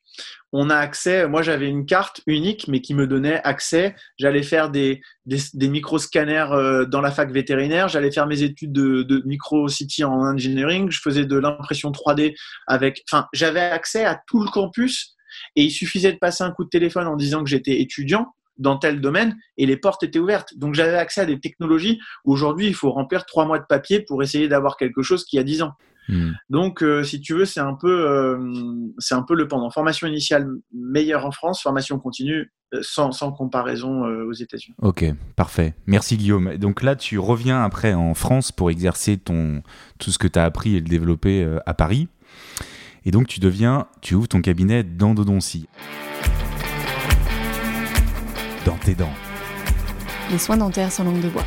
on a accès, moi j'avais une carte unique, mais qui me donnait accès. J'allais faire des, des, micro-scanners euh, dans la fac vétérinaire, j'allais faire mes études de, de micro-city en engineering, je faisais de l'impression 3D avec. Enfin, j'avais accès à tout le campus et il suffisait de passer un coup de téléphone en disant que j'étais étudiant dans tel domaine et les portes étaient ouvertes. Donc j'avais accès à des technologies où aujourd'hui il faut remplir trois mois de papier pour essayer d'avoir quelque chose qui a dix ans. Hmm. Donc, euh, si tu veux, c'est un peu, euh, c'est un peu le pendant. Formation initiale meilleure en France, formation continue euh, sans, sans, comparaison aux États-Unis. Ok, parfait. Merci Guillaume. Donc là, tu reviens après en France pour exercer ton, tout ce que tu as appris et le développer à Paris. Et donc, tu deviens, tu ouvres ton cabinet d'endodontie. Dans tes dents. Les soins dentaires sans langue de bois.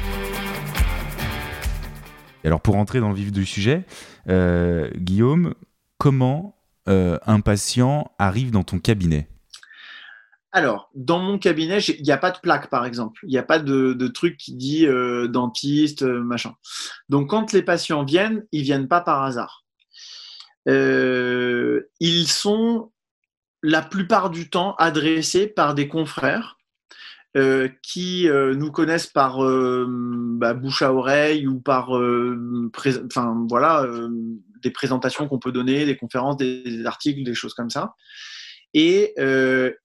Alors pour entrer dans le vif du sujet, euh, Guillaume, comment euh, un patient arrive dans ton cabinet? Alors, dans mon cabinet, il n'y a pas de plaque, par exemple. Il n'y a pas de, truc qui dit euh, dentiste, machin. Donc, quand les patients viennent, ils viennent pas par hasard. ils sont la plupart du temps adressés par des confrères euh, qui euh, nous connaissent par euh, bah, bouche à oreille ou par enfin voilà des présentations qu'on peut donner, des conférences, des, articles, des choses comme ça, et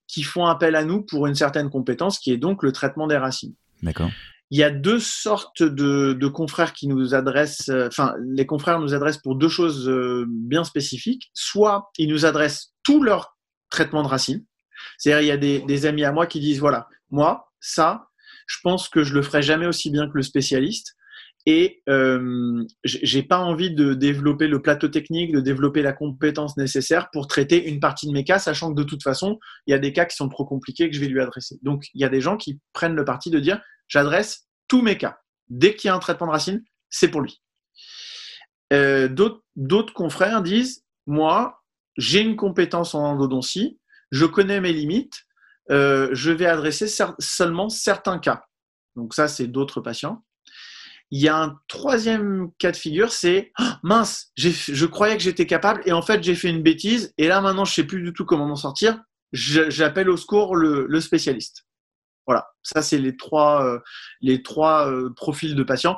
qui font appel à nous pour une certaine compétence qui est donc le traitement des racines. D'accord. Il y a deux sortes de, de confrères qui nous adressent, enfin les confrères nous adressent pour deux choses bien spécifiques. Soit ils nous adressent tout leur traitement de racines, c'est-à-dire, il y a des, des, amis à moi qui disent voilà, moi, ça, je pense que je le ferai jamais aussi bien que le spécialiste. Et euh, j'ai pas envie de développer le plateau technique, de développer la compétence nécessaire pour traiter une partie de mes cas, sachant que de toute façon, il y a des cas qui sont trop compliqués que je vais lui adresser. Donc, il y a des gens qui prennent le parti de dire j'adresse tous mes cas. Dès qu'il y a un traitement de racine, c'est pour lui. Euh, D'autres confrères disent moi, j'ai une compétence en endodontie, je connais mes limites, euh, je vais adresser seulement certains cas. Donc ça, c'est d'autres patients. Il y a un troisième cas de figure, c'est oh, mince, je croyais que j'étais capable et en fait j'ai fait une bêtise et là maintenant je sais plus du tout comment m'en sortir. J'appelle au secours le, spécialiste. Voilà, ça c'est les trois, euh, les trois euh, profils de patients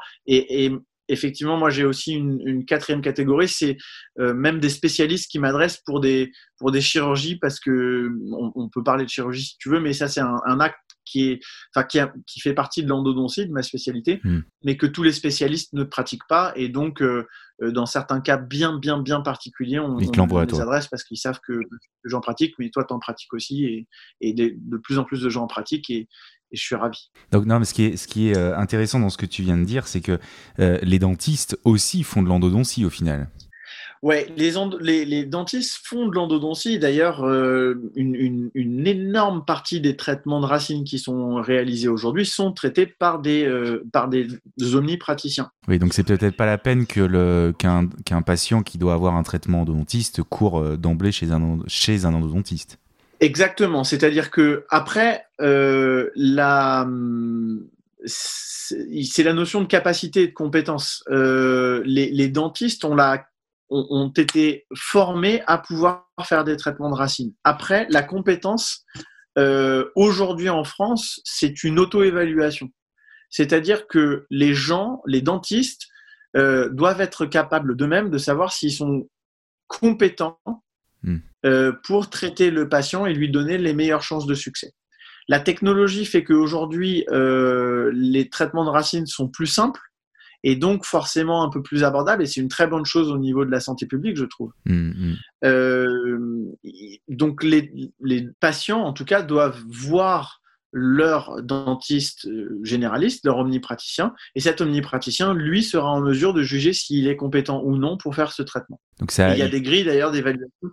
effectivement, moi j'ai aussi une, quatrième catégorie, c'est euh, même des spécialistes qui m'adressent pour des, pour des chirurgies, parce que on, peut parler de chirurgie si tu veux, mais ça c'est un, acte qui, est, enfin, qui, qui fait partie de l'endodontie, de ma spécialité, hmm. mais que tous les spécialistes ne pratiquent pas. Et donc, euh, euh, dans certains cas bien, bien, bien particuliers, on, on les adresse parce qu'ils savent que, j'en pratique, mais toi, tu en pratiques aussi, et, et de, de, plus en plus de gens en pratiquent. Et, et je suis ravi. Donc non, mais ce qui est, ce qui est euh, intéressant dans ce que tu viens de dire, c'est que euh, les dentistes aussi font de l'endodontie au final. Ouais, les, les, les, dentistes font de l'endodontie. D'ailleurs, euh, une, une, énorme partie des traitements de racines qui sont réalisés aujourd'hui sont traités par des, par des omnipraticiens. Oui, donc c'est peut-être pas la peine que qu'un patient qui doit avoir un traitement endodontiste court d'emblée chez un, chez un endodontiste. Exactement. C'est-à-dire que après, euh, la, c'est la notion de capacité et de compétence. Euh, les, dentistes ont, été formés à pouvoir faire des traitements de racines. Après, la compétence, euh, aujourd'hui en France, c'est une auto-évaluation. C'est-à-dire que les gens, les dentistes, doivent être capables d'eux-mêmes de savoir s'ils sont compétents Hmm. Euh, pour traiter le patient et lui donner les meilleures chances de succès. La technologie fait qu'aujourd'hui, euh, les traitements de racines sont plus simples et donc forcément un peu plus abordables et c'est une très bonne chose au niveau de la santé publique, je trouve. Hmm, hmm. Euh, donc les, les, patients, en tout cas, doivent voir leur dentiste généraliste, leur omnipraticien, et cet omnipraticien, lui, sera en mesure de juger s'il est compétent ou non pour faire ce traitement. Donc ça, il y a des grilles d'ailleurs d'évaluation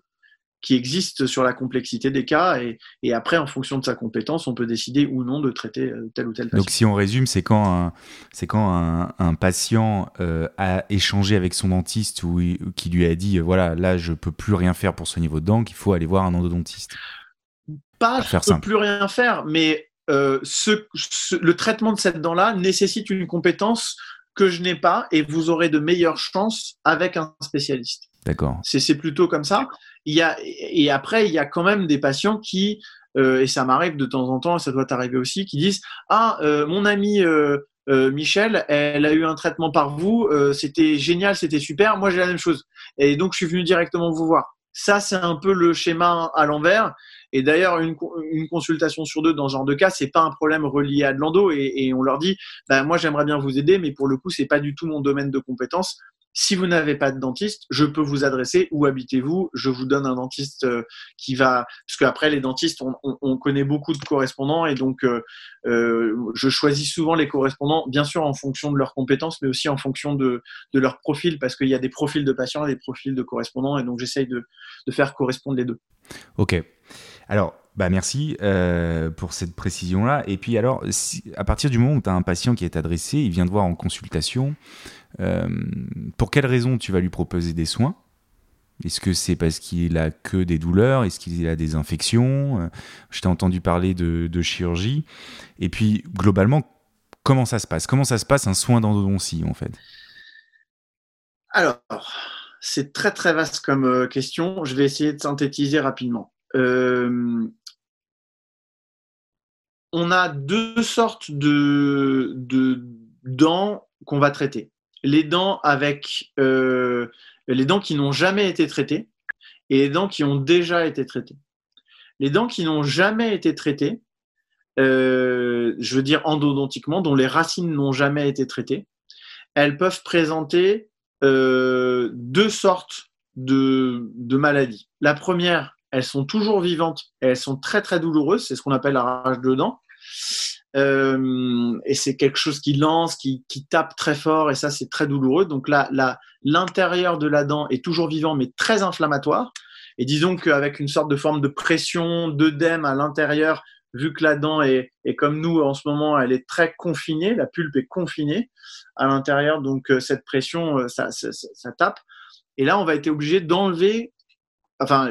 qui existe sur la complexité des cas et, et, après, en fonction de sa compétence, on peut décider ou non de traiter euh, tel ou tel patient. Donc, si on résume, c'est quand un, c'est quand un, un patient euh, a échangé avec son dentiste ou qui lui a dit, euh, voilà, là, je peux plus rien faire pour soigner votre dent, qu'il faut aller voir un endodontiste. Pas, je peux plus rien faire, mais euh, ce, le traitement de cette dent-là nécessite une compétence que je n'ai pas et vous aurez de meilleures chances avec un spécialiste. C'est plutôt comme ça. Et après, il y a quand même des patients qui, euh, et ça m'arrive de temps en temps, ça doit t'arriver aussi, qui disent Ah, euh, mon ami euh, Michel, elle a eu un traitement par vous, c'était génial, c'était super, moi j'ai la même chose. Et donc, je suis venu directement vous voir. Ça, c'est un peu le schéma à l'envers. Et d'ailleurs, une, consultation sur deux dans ce genre de cas, c'est pas un problème relié à de l'endo. Et, on leur dit, bah, moi, j'aimerais bien vous aider, mais pour le coup, c'est pas du tout mon domaine de compétence. Si vous n'avez pas de dentiste, je peux vous adresser. Où habitez-vous Je vous donne un dentiste euh, qui va. Parce qu'après, les dentistes, on, connaît beaucoup de correspondants et donc euh, euh, je choisis souvent les correspondants, bien sûr en fonction de leurs compétences, mais aussi en fonction de, leur profil, parce qu'il y a des profils de patients et des profils de correspondants, et donc j'essaye de, de faire correspondre les deux. Ok. Alors, bah merci pour cette précision-là. Et puis alors, à partir du moment où tu as un patient qui est adressé, il vient te voir en consultation, euh, pour quelle raison tu vas lui proposer des soins? Est-ce que c'est parce qu'il a que des douleurs? Est-ce qu'il a des infections? Euh, Je t'ai entendu parler de, chirurgie. Et puis, globalement, comment ça se passe? Comment ça se passe un soin d'endodontie, en fait? Alors, c'est très très vaste comme euh, question. Je vais essayer de synthétiser rapidement. on a deux sortes de, de dents qu'on va traiter les dents avec euh, les dents qui n'ont jamais été traitées et les dents qui ont déjà été traitées. Les dents qui n'ont jamais été traitées, euh, je veux dire endodontiquement, dont les racines n'ont jamais été traitées, elles peuvent présenter euh, deux sortes de, de, maladies. La première, elles sont toujours vivantes et elles sont très très douloureuses, c'est ce qu'on appelle la rage de dents. Euh, et c'est quelque chose qui lance, qui, tape très fort, et ça c'est très douloureux. Donc là, l'intérieur de la dent est toujours vivant, mais très inflammatoire. Et disons qu'avec une sorte de forme de pression, d'œdème à l'intérieur, vu que la dent est, est, comme nous en ce moment, elle est très confinée, la pulpe est confinée à l'intérieur, donc euh, cette pression, euh, ça, tape. Et là, on va être obligé d'enlever, enfin,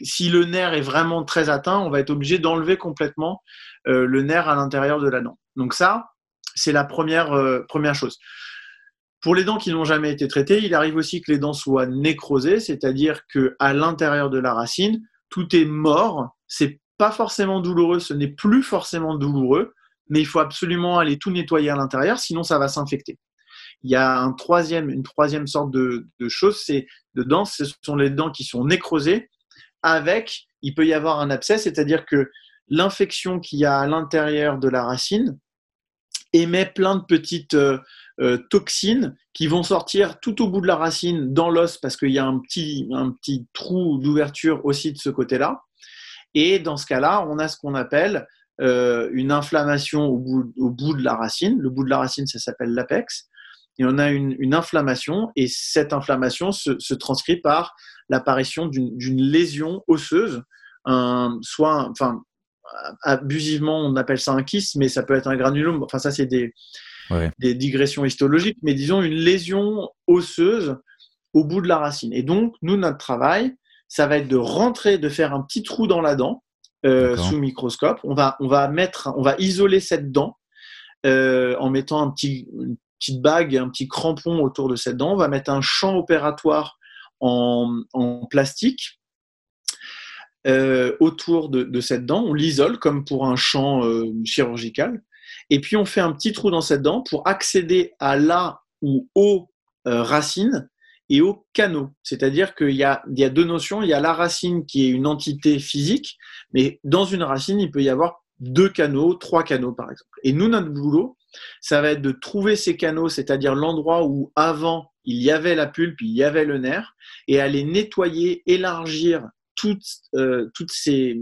si le nerf est vraiment très atteint, on va être obligé d'enlever complètement euh, le nerf à l'intérieur de la dent. Donc ça, c'est la première, euh, première chose. Pour les dents qui n'ont jamais été traitées, il arrive aussi que les dents soient nécrosées, c'est-à-dire que à l'intérieur de la racine, tout est mort. C'est pas forcément douloureux, ce n'est plus forcément douloureux, mais il faut absolument aller tout nettoyer à l'intérieur, sinon ça va s'infecter. Il y a une troisième sorte de, de c'est de dents, ce sont les dents qui sont nécrosées avec, il peut y avoir un abcès, c'est-à-dire que l'infection qu'il y a à l'intérieur de la racine émet plein de petites euh, euh, toxines qui vont sortir tout au bout de la racine dans l'os parce qu'il y a un petit, trou d'ouverture aussi de ce côté-là. Et dans ce cas-là, on a ce qu'on appelle euh, une inflammation au bout, de la racine. Le bout de la racine, ça s'appelle l'apex. Et on a une, une, inflammation, et cette inflammation se, se transcrit par l'apparition d'une lésion osseuse, un, soit, enfin, abusivement, on appelle ça un kyste, mais ça peut être un granulome. Enfin, ça, c'est des, des digressions histologiques, mais disons une lésion osseuse au bout de la racine. Et donc, nous, notre travail, ça va être de rentrer, de faire un petit trou dans la dent euh, sous microscope. On va, on va mettre, on va isoler cette dent euh, en mettant un petit, une petite bague, un petit crampon autour de cette dent. On va mettre un champ opératoire en, plastique euh, autour de, cette dent. On l'isole comme pour un champ euh, chirurgical. Et puis on fait un petit trou dans cette dent pour accéder à la ou aux euh, racines et aux canaux. C'est-à-dire qu'il y a deux notions. Il y a la racine qui est une entité physique, mais dans une racine, il peut y avoir deux canaux, trois canaux par exemple. Et nous, notre boulot, ça va être de trouver ces canaux, c'est-à-dire l'endroit où avant il y avait la pulpe, il y avait le nerf, et aller nettoyer, élargir toutes, euh, ces,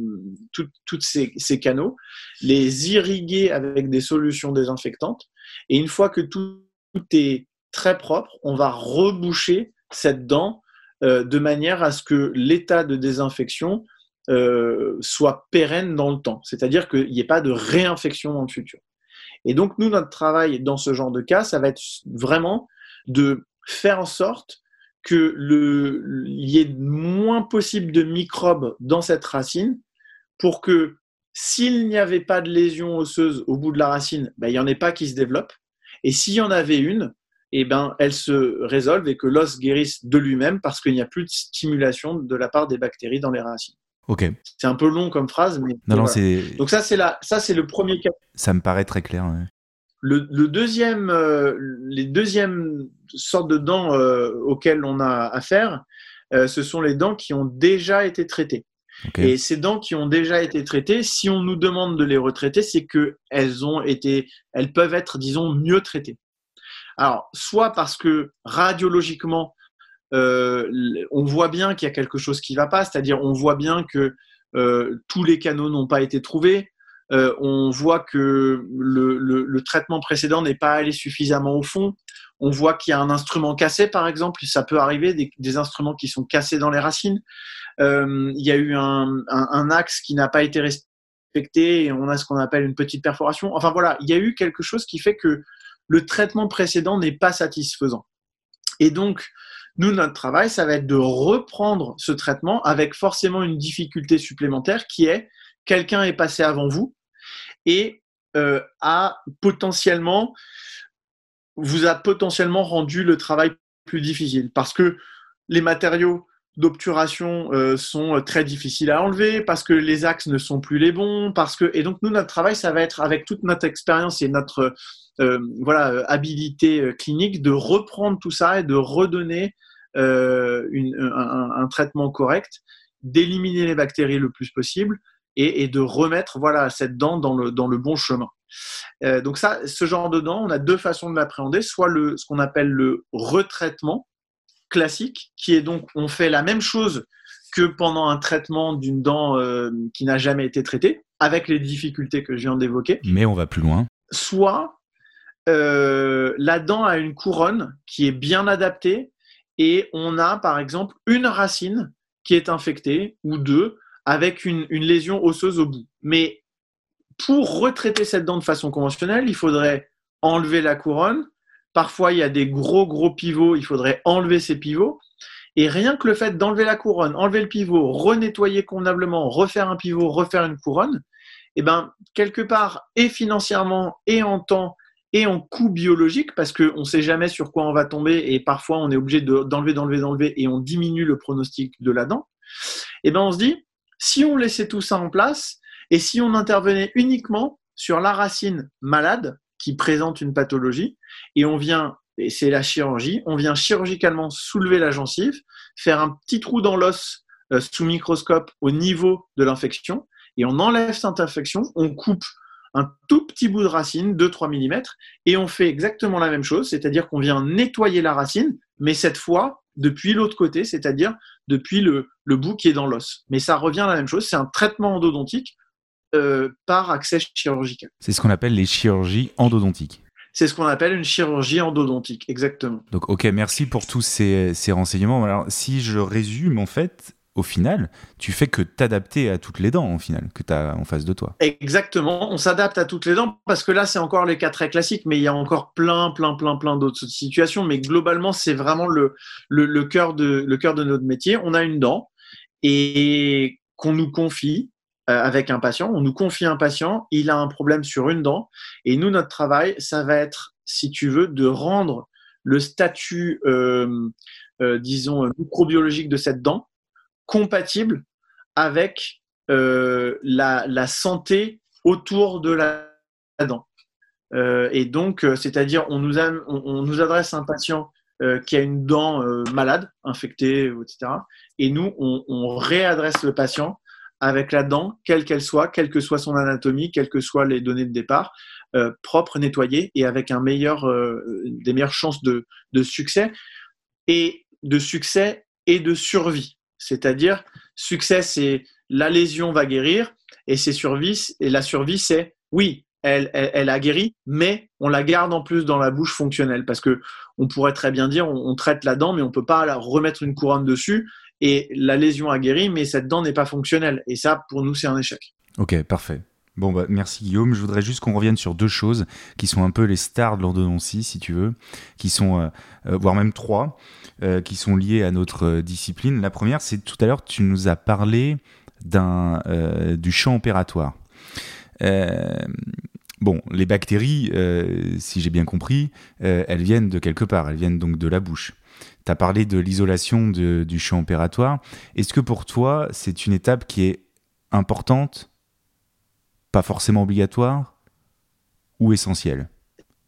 canaux, les irriguer avec des solutions désinfectantes. Et une fois que tout, tout est très propre, on va reboucher cette dent euh, de manière à ce que l'état de désinfection euh, soit pérenne dans le temps, c'est-à-dire qu'il n'y ait pas de réinfection dans le futur. Et donc, nous, notre travail dans ce genre de cas, ça va être vraiment de faire en sorte que il y ait moins possible de microbes dans cette racine pour que s'il n'y avait pas de lésion osseuse au bout de la racine, ben, il n'y en ait pas qui se développe. Et s'il y en avait une, eh ben, elle se résolve et que l'os guérisse de lui-même parce qu'il n'y a plus de stimulation de la part des bactéries dans les racines. Ok. C'est un peu long comme phrase, mais. Non, non, c'est. Donc ça, c'est la, ça, c'est le premier cas. Ça me paraît très clair. Ouais. Le, le, deuxième, euh, les deuxièmes sortes de dents euh, auxquelles on a affaire, euh, ce sont les dents qui ont déjà été traitées. Okay. Et ces dents qui ont déjà été traitées, si on nous demande de les retraiter, c'est que elles ont été, elles peuvent être, disons, mieux traitées. Alors, soit parce que radiologiquement, on voit bien qu'il y a quelque chose qui ne va pas, c'est-à-dire on voit bien que euh, tous les canaux n'ont pas été trouvés, euh, on voit que le, traitement précédent n'est pas allé suffisamment au fond, on voit qu'il y a un instrument cassé, par exemple, ça peut arriver, des, instruments qui sont cassés dans les racines, euh, il y a eu un, axe qui n'a pas été respecté on a ce qu'on appelle une petite perforation. Enfin voilà, il y a eu quelque chose qui fait que le traitement précédent n'est pas satisfaisant. Et donc, nous, notre travail, ça va être de reprendre ce traitement avec forcément une difficulté supplémentaire qui est quelqu'un est passé avant vous et euh, a potentiellement vous a potentiellement rendu le travail plus difficile. Parce que les matériaux d'obturation euh, sont très difficiles à enlever parce que les axes ne sont plus les bons parce que et donc nous notre travail ça va être avec toute notre expérience et notre euh, voilà habilité clinique de reprendre tout ça et de redonner euh, une, un, traitement correct, d'éliminer les bactéries le plus possible et, et, de remettre voilà cette dent dans le dans le bon chemin. Euh, donc ça, ce genre de dent, on a deux façons de l'appréhender, soit le ce qu'on appelle le retraitement classique, qui est donc on fait la même chose que pendant un traitement d'une dent euh, qui n'a jamais été traitée, avec les difficultés que je viens d'évoquer. Mais on va plus loin. Soit euh, la dent a une couronne qui est bien adaptée et on a par exemple une racine qui est infectée ou deux avec une, une lésion osseuse au bout. Mais pour retraiter cette dent de façon conventionnelle, il faudrait enlever la couronne. Parfois, il y a des gros, gros pivots, il faudrait enlever ces pivots. Et rien que le fait d'enlever la couronne, enlever le pivot, renettoyer convenablement, refaire un pivot, refaire une couronne, eh ben, quelque part, et financièrement, et en temps, et en coût biologique, parce qu'on ne sait jamais sur quoi on va tomber, et parfois on est obligé d'enlever, d'enlever, d'enlever, et on diminue le pronostic de la dent, eh ben, on se dit, si on laissait tout ça en place, et si on intervenait uniquement sur la racine malade qui présente une pathologie, et on vient et c'est la chirurgie. On vient chirurgicalement soulever la gencive, faire un petit trou dans l'os euh, sous microscope au niveau de l'infection, et on enlève cette infection, on coupe un tout petit bout de racine, 2-3 mm, et on fait exactement la même chose, c'est-à-dire qu'on vient nettoyer la racine, mais cette fois depuis l'autre côté, c'est-à-dire depuis le, bout qui est dans l'os. Mais ça revient à la même chose, c'est un traitement endodontique euh, par accès chirurgical. C'est ce qu'on appelle les chirurgies endodontiques. C'est ce qu'on appelle une chirurgie endodontique, exactement. Donc, ok, merci pour tous ces, ces renseignements. Alors, si je résume, en fait, au final, tu fais que t'adapter à toutes les dents, au final, que tu as en face de toi. Exactement, on s'adapte à toutes les dents parce que là, c'est encore les cas très classiques, mais il y a encore plein, plein, plein, plein d'autres situations. Mais globalement, c'est vraiment le, le, cœur de, le cœur de notre métier. On a une dent et qu'on nous confie avec un patient. On nous confie un patient, il a un problème sur une dent. Et nous, notre travail, ça va être, si tu veux, de rendre le statut, euh, euh, disons, microbiologique de cette dent compatible avec euh, la, santé autour de la, dent. Euh, et donc, euh, c'est-à-dire, on nous, on, nous adresse un patient qui a une dent malade, infectée, etc. Et nous, on, réadresse le patient avec la dent, quelle qu'elle soit, quelle que soit son anatomie, quelles que soient les données de départ, propre, nettoyée et avec meilleur, des meilleures chances de, succès et de succès et de survie. C'est-à-dire, succès, c'est la lésion va guérir et c'est survie, et la survie, c'est oui, elle, elle, a guéri, mais on la garde en plus dans la bouche fonctionnelle parce que on pourrait très bien dire on, traite la dent, mais on peut pas la remettre une couronne dessus et la lésion a guéri, mais cette dent n'est pas fonctionnelle. Et ça, pour nous, c'est un échec. Ok, parfait. Bon, bah, merci Guillaume. Je voudrais juste qu'on revienne sur deux choses qui sont un peu les stars de l'ordonnancie, si tu veux, qui sont, euh, euh, voire même trois, euh, qui sont liées à notre discipline. La première, c'est tout à l'heure, tu nous as parlé du champ opératoire. bon, les bactéries, si j'ai bien compris, elles viennent de quelque part, elles viennent donc de la bouche. Tu as parlé de l'isolation du champ opératoire. Est-ce que pour toi, c'est une étape qui est importante pas forcément obligatoire ou essentiel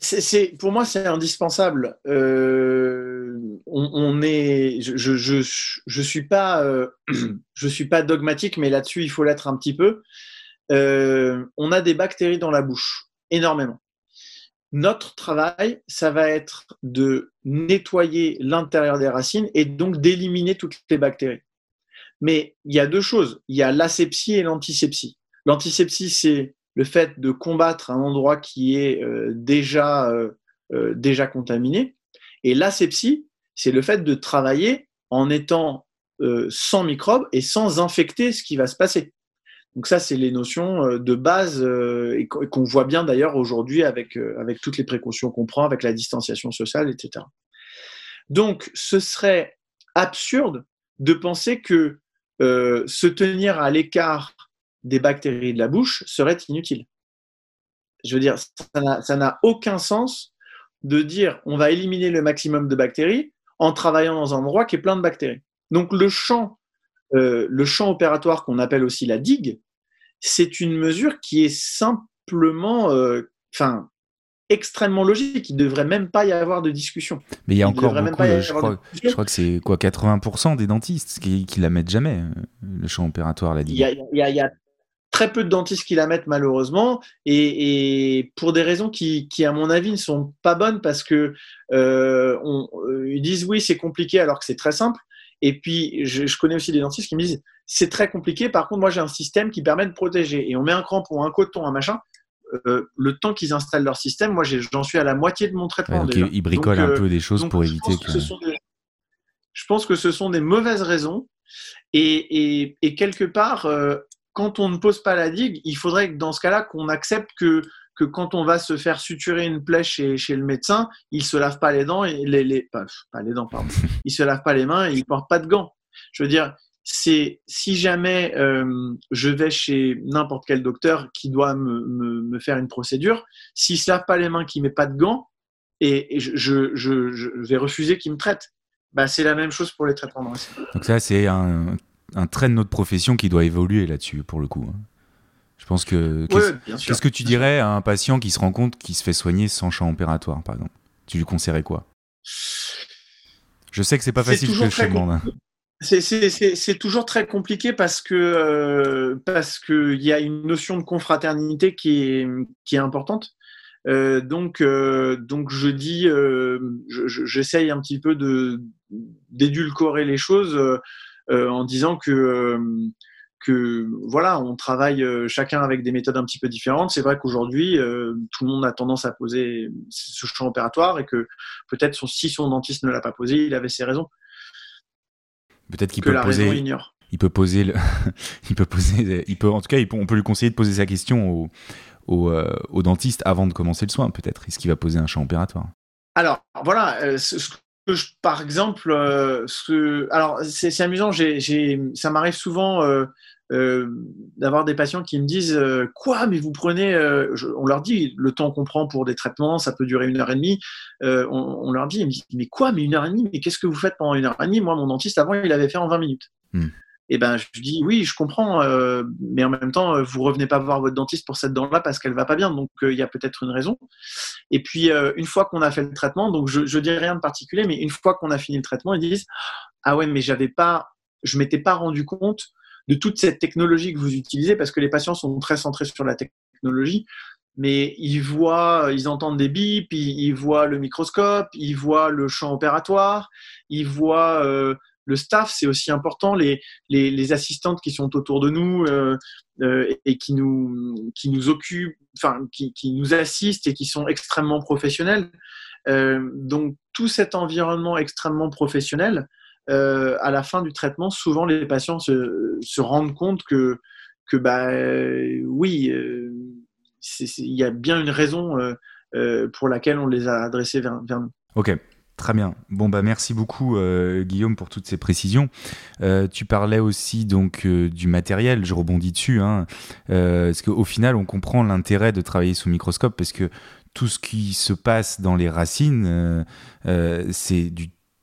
c'est, pour moi, c'est indispensable. Euh, on, est, je, je, je, suis pas, euh, *clears throat* je suis pas dogmatique, mais là-dessus, il faut l'être un petit peu. Euh, on a des bactéries dans la bouche, énormément. Notre travail, ça va être de nettoyer l'intérieur des racines et donc d'éliminer toutes les bactéries. Mais il y a deux choses. Il y a l'asepsie et l'antisepsie. L'antisepsie, c'est le fait de combattre un endroit qui est euh, déjà, euh, euh, déjà contaminé. Et l'asepsie, c'est le fait de travailler en étant sans microbes et sans infecter ce qui va se passer. Donc ça, c'est les notions de base et qu'on voit bien d'ailleurs aujourd'hui avec, avec toutes les précautions qu'on prend, avec la distanciation sociale, etc. Donc, ce serait absurde de penser que se tenir à l'écart des bactéries de la bouche serait inutile. Je veux dire, ça n'a aucun sens de dire on va éliminer le maximum de bactéries en travaillant dans un endroit qui est plein de bactéries. Donc le champ, euh, le champ opératoire qu'on appelle aussi la digue, c'est une mesure qui est simplement, euh, enfin, extrêmement logique. Il ne devrait même pas y avoir de discussion. Mais il y a encore beaucoup, je, crois, je, crois, que c'est quoi 80% des dentistes qui, qui la mettent jamais, euh, le champ opératoire, la digue. Il y a, très peu de dentistes qui la mettent malheureusement et, pour des raisons qui, à mon avis ne sont pas bonnes parce que euh, on, ils disent oui c'est compliqué alors que c'est très simple et puis je, connais aussi des dentistes qui me disent c'est très compliqué. Par contre moi j'ai un système qui permet de protéger. Et on met un crampon un coton un machin. Euh, le temps qu'ils installent leur système moi j'en suis à la moitié de mon traitement ils bricolent un peu des choses pour éviter que, je pense que ce sont des mauvaises raisons. Et, et quelque part quand on ne pose pas la digue, il faudrait que dans ce cas-là, qu'on accepte que, que quand on va se faire suturer une plaie chez, chez le médecin, il se lave pas les dents et les, les pas, les dents pardon, *laughs* il se lave pas les mains et il porte pas de gants. Je veux dire, c'est si jamais euh, je vais chez n'importe quel docteur qui doit me, me, faire une procédure, s'il se lave pas les mains, qu'il met pas de gants, et, je, je, je, vais refuser qu'il me traite. Bah, c'est la même chose pour les traitements de. Donc ça, c'est un un trait de notre profession qui doit évoluer là-dessus, pour le coup. Hein. Je pense que. Qu'est-ce que tu dirais à un patient qui se rend compte qu'il se fait soigner sans champ opératoire, par exemple? Tu lui conseillerais quoi? Je sais que c'est pas facile ce que je demande. C'est toujours très compliqué parce que euh, parce qu'il y a une notion de confraternité qui est, qui est importante. Euh, donc, euh, donc je dis, j'essaye un petit peu de d'édulcorer les choses en disant que que voilà, on travaille chacun avec des méthodes un petit peu différentes. C'est vrai qu'aujourd'hui, tout le monde a tendance à poser ce champ opératoire et que peut-être si son dentiste ne l'a pas posé, il avait ses raisons. Peut-être qu'il peut poser. Il peut poser, le... *laughs* il peut poser, il peut en tout cas, on peut lui conseiller de poser sa question au, au, euh, au dentiste avant de commencer le soin, peut-être. Est-ce qu'il va poser un champ opératoire? Alors voilà, euh, ce par exemple, euh, alors c'est amusant, ça m'arrive souvent euh, d'avoir des patients qui me disent euh, quoi mais vous prenez euh, on leur dit le temps qu'on prend pour des traitements ça peut durer une heure et demie. On, leur dit mais quoi mais une heure et demie? Mais qu'est-ce que vous faites pendant une heure et demie? Moi mon dentiste avant il avait fait en 20 minutes. Hmm. Et eh ben je dis oui je comprends mais en même temps vous revenez pas voir votre dentiste pour cette dent là parce qu'elle va pas bien. Donc il y a peut-être une raison. Et puis une fois qu'on a fait le traitement donc je, je dis rien de particulier mais une fois qu'on a fini le traitement ils disent ah ouais mais j'avais pas je m'étais pas rendu compte de toute cette technologie que vous utilisez, parce que les patients sont très centrés sur la technologie, mais ils voient, ils entendent des bips, ils, voient le microscope, ils voient le champ opératoire, ils voient euh, le staff, c'est aussi important, les, assistantes qui sont autour de nous euh, euh, et qui nous, occupent, enfin, qui, nous assistent et qui sont extrêmement professionnels. donc, tout cet environnement extrêmement professionnel, euh, à la fin du traitement, souvent les patients se, rendent compte que, que bah, oui, euh, il y a bien une raison euh, pour laquelle on les a adressés vers, vers nous. Ok. Très bien. Bon bah merci beaucoup Guillaume pour toutes ces précisions. tu parlais aussi donc du matériel. Je rebondis dessus, hein, parce qu'au final on comprend l'intérêt de travailler sous microscope parce que tout ce qui se passe dans les racines, c'est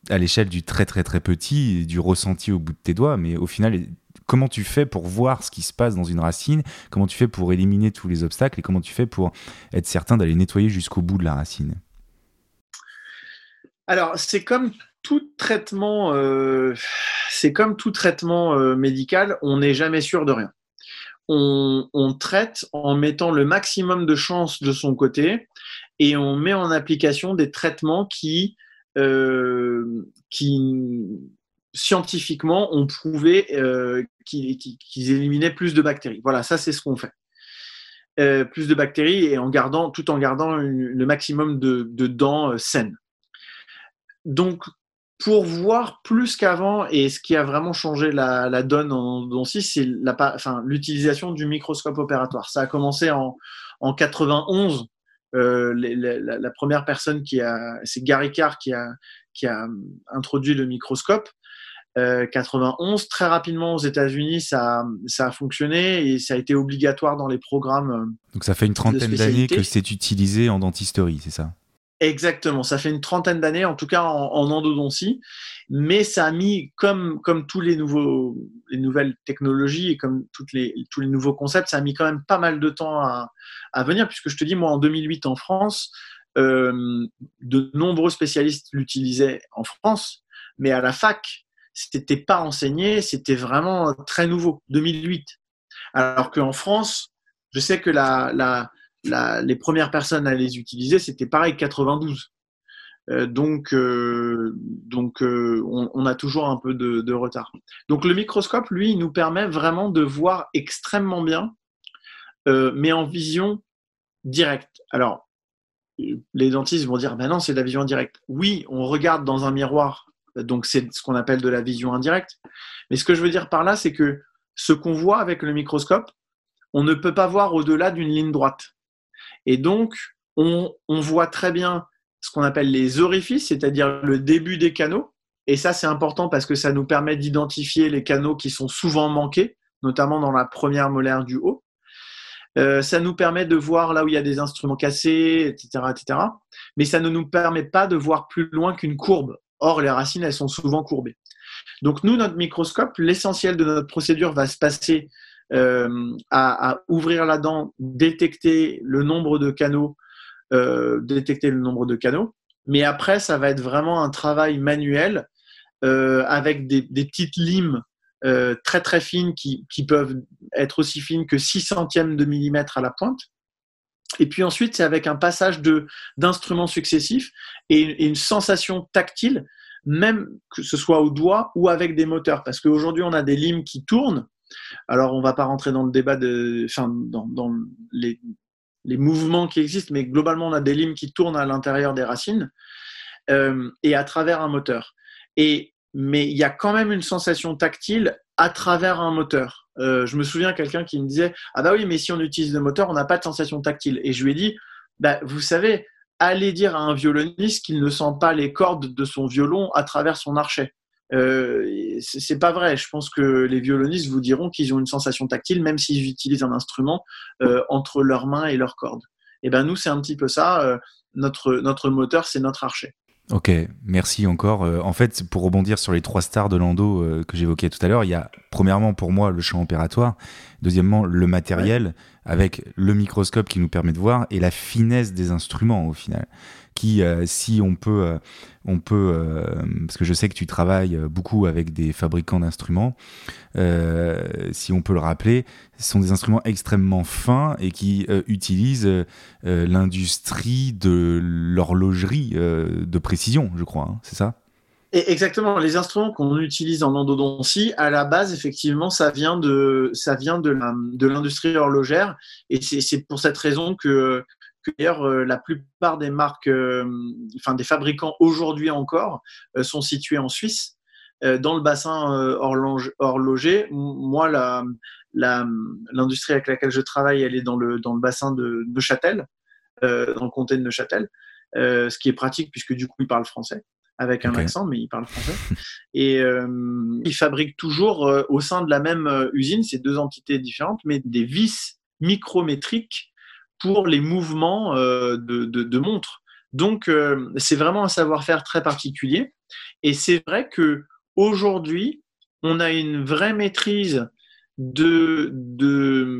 à l'échelle du très très très petit, du ressenti au bout de tes doigts, mais au final, comment tu fais pour voir ce qui se passe dans une racine, comment tu fais pour éliminer tous les obstacles? Et comment tu fais pour être certain d'aller nettoyer jusqu'au bout de la racine? Alors, c'est comme tout traitement, euh, c'est comme tout traitement euh, médical, on n'est jamais sûr de rien. On, traite en mettant le maximum de chance de son côté et on met en application des traitements qui euh, scientifiquement ont prouvé qu'ils éliminaient plus de bactéries. Voilà, ça c'est ce qu'on fait. Plus de bactéries et en gardant, tout en gardant le maximum de, dents saines. Donc, pour voir plus qu'avant, et ce qui a vraiment changé la, donne en dents c'est l'utilisation du microscope opératoire. Ça a commencé en, en 91 euh, la, première personne qui a, c'est Gary Carr qui a, qui a introduit le microscope. 91. Euh, Très rapidement aux États-Unis, ça, ça a fonctionné et ça a été obligatoire dans les programmes. Euh, Donc ça fait une trentaine d'années que c'est utilisé en dentisterie, c'est ça? Exactement, ça fait une trentaine d'années, en tout cas en, endodontie, mais ça a mis, comme, comme tous les, nouveaux, les nouvelles technologies et comme toutes les, tous les nouveaux concepts, ça a mis quand même pas mal de temps à, à venir, puisque je te dis, moi, en 2008 en France, euh, de nombreux spécialistes l'utilisaient en France, mais à la fac, c'était pas enseigné, c'était vraiment très nouveau, 2008. Alors qu'en France, je sais que la, les premières personnes à les utiliser, c'était pareil, 92. Euh, donc, euh, euh, on, a toujours un peu de, retard. Donc, le microscope, lui, nous permet vraiment de voir extrêmement bien, mais en vision directe. Alors, les dentistes vont dire, ben non, c'est de la vision indirecte. Oui, on regarde dans un miroir, donc c'est ce qu'on appelle de la vision indirecte. Mais ce que je veux dire par là, c'est que ce qu'on voit avec le microscope, on ne peut pas voir au-delà d'une ligne droite. Et donc, on, voit très bien ce qu'on appelle les orifices, c'est-à-dire le début des canaux. Et ça, c'est important parce que ça nous permet d'identifier les canaux qui sont souvent manqués, notamment dans la première molaire du haut. Euh, ça nous permet de voir là où il y a des instruments cassés, etc., etc. Mais ça ne nous permet pas de voir plus loin qu'une courbe. Or, les racines, elles sont souvent courbées. Donc, nous, notre microscope, l'essentiel de notre procédure va se passer euh, à, ouvrir la dent, détecter le nombre de canaux, euh, détecter le nombre de canaux. Mais après, ça va être vraiment un travail manuel euh, avec des, petites limes très très fines qui, peuvent être aussi fines que 6 centièmes de millimètre à la pointe. Et puis ensuite, c'est avec un passage d'instruments successifs et, une sensation tactile, même que ce soit au doigt ou avec des moteurs. Parce qu'aujourd'hui, on a des limes qui tournent. Alors, on ne va pas rentrer dans le débat enfin, dans, les, mouvements qui existent, mais globalement, on a des limes qui tournent à l'intérieur des racines euh, et à travers un moteur. Et mais il y a quand même une sensation tactile à travers un moteur. Euh, je me souviens quelqu'un qui me disait ah bah oui mais si on utilise le moteur on n'a pas de sensation tactile et je lui ai dit bah vous savez allez dire à un violoniste qu'il ne sent pas les cordes de son violon à travers son archet. Euh, c'est pas vrai. Je pense que les violonistes vous diront qu'ils ont une sensation tactile même s'ils utilisent un instrument euh, entre leurs mains et leurs cordes. Et ben nous c'est un petit peu ça. Euh, notre notre moteur c'est notre archet. Ok, merci encore. En fait, pour rebondir sur les trois stars de Lando que j'évoquais tout à l'heure, il y a premièrement pour moi le champ opératoire, deuxièmement le matériel avec le microscope qui nous permet de voir et la finesse des instruments au final qui, euh, si on peut, euh, on peut, euh, parce que je sais que tu travailles beaucoup avec des fabricants d'instruments, si on peut le rappeler, ce sont des instruments extrêmement fins et qui utilisent l'industrie de l'horlogerie de précision, je crois, hein, c'est ça? Exactement. Les instruments qu'on utilise en endodontie, à la base, effectivement, ça vient de, ça vient de l'industrie horlogère. Et c'est pour cette raison que, D'ailleurs, euh, la plupart des marques, euh, enfin des fabricants aujourd'hui encore, euh, sont situés en Suisse, dans le bassin horloger. Moi, l'industrie avec laquelle je travaille, elle est dans le, dans le bassin de Neuchâtel, dans le comté de Neuchâtel, ce qui est pratique puisque du coup, ils parlent français avec un accent, mais ils parlent français. *laughs* Et ils fabriquent toujours au sein de la même usine, c'est deux entités différentes, mais des vis micrométriques pour les mouvements euh, de, de, montre. Donc, euh, c'est vraiment un savoir-faire très particulier. Et c'est vrai que aujourd'hui, on a une vraie maîtrise de,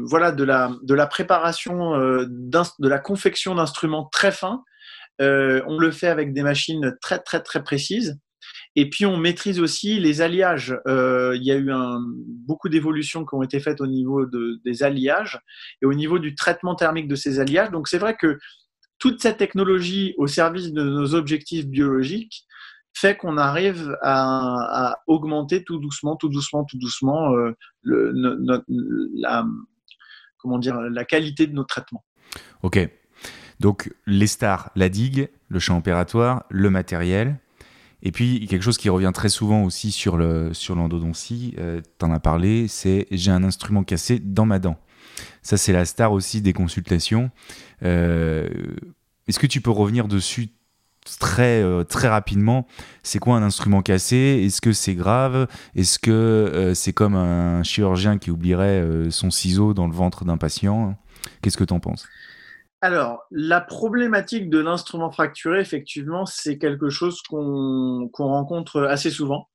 voilà, de, la, de la préparation, euh, de la confection d'instruments très fins. on le fait avec des machines très, très, très précises. Et puis, on maîtrise aussi les alliages. Euh, il y a eu beaucoup d'évolutions qui ont été faites au niveau de, des alliages et au niveau du traitement thermique de ces alliages. Donc, c'est vrai que toute cette technologie au service de nos objectifs biologiques fait qu'on arrive à, augmenter tout doucement, tout doucement, tout doucement euh, la, la qualité de nos traitements. Ok. Donc, les stars, la digue, le champ opératoire, le matériel. Et puis, quelque chose qui revient très souvent aussi sur le sur l'endodontie, euh, tu en as parlé, c'est j'ai un instrument cassé dans ma dent. Ça, c'est la star aussi des consultations. Euh, est-ce que tu peux revenir dessus très, euh, très rapidement? C'est quoi un instrument cassé? Est-ce que c'est grave? Est-ce que c'est comme un chirurgien qui oublierait son ciseau dans le ventre d'un patient? Qu'est-ce que tu en penses? Alors, la problématique de l'instrument fracturé, effectivement, c'est quelque chose qu'on rencontre assez souvent.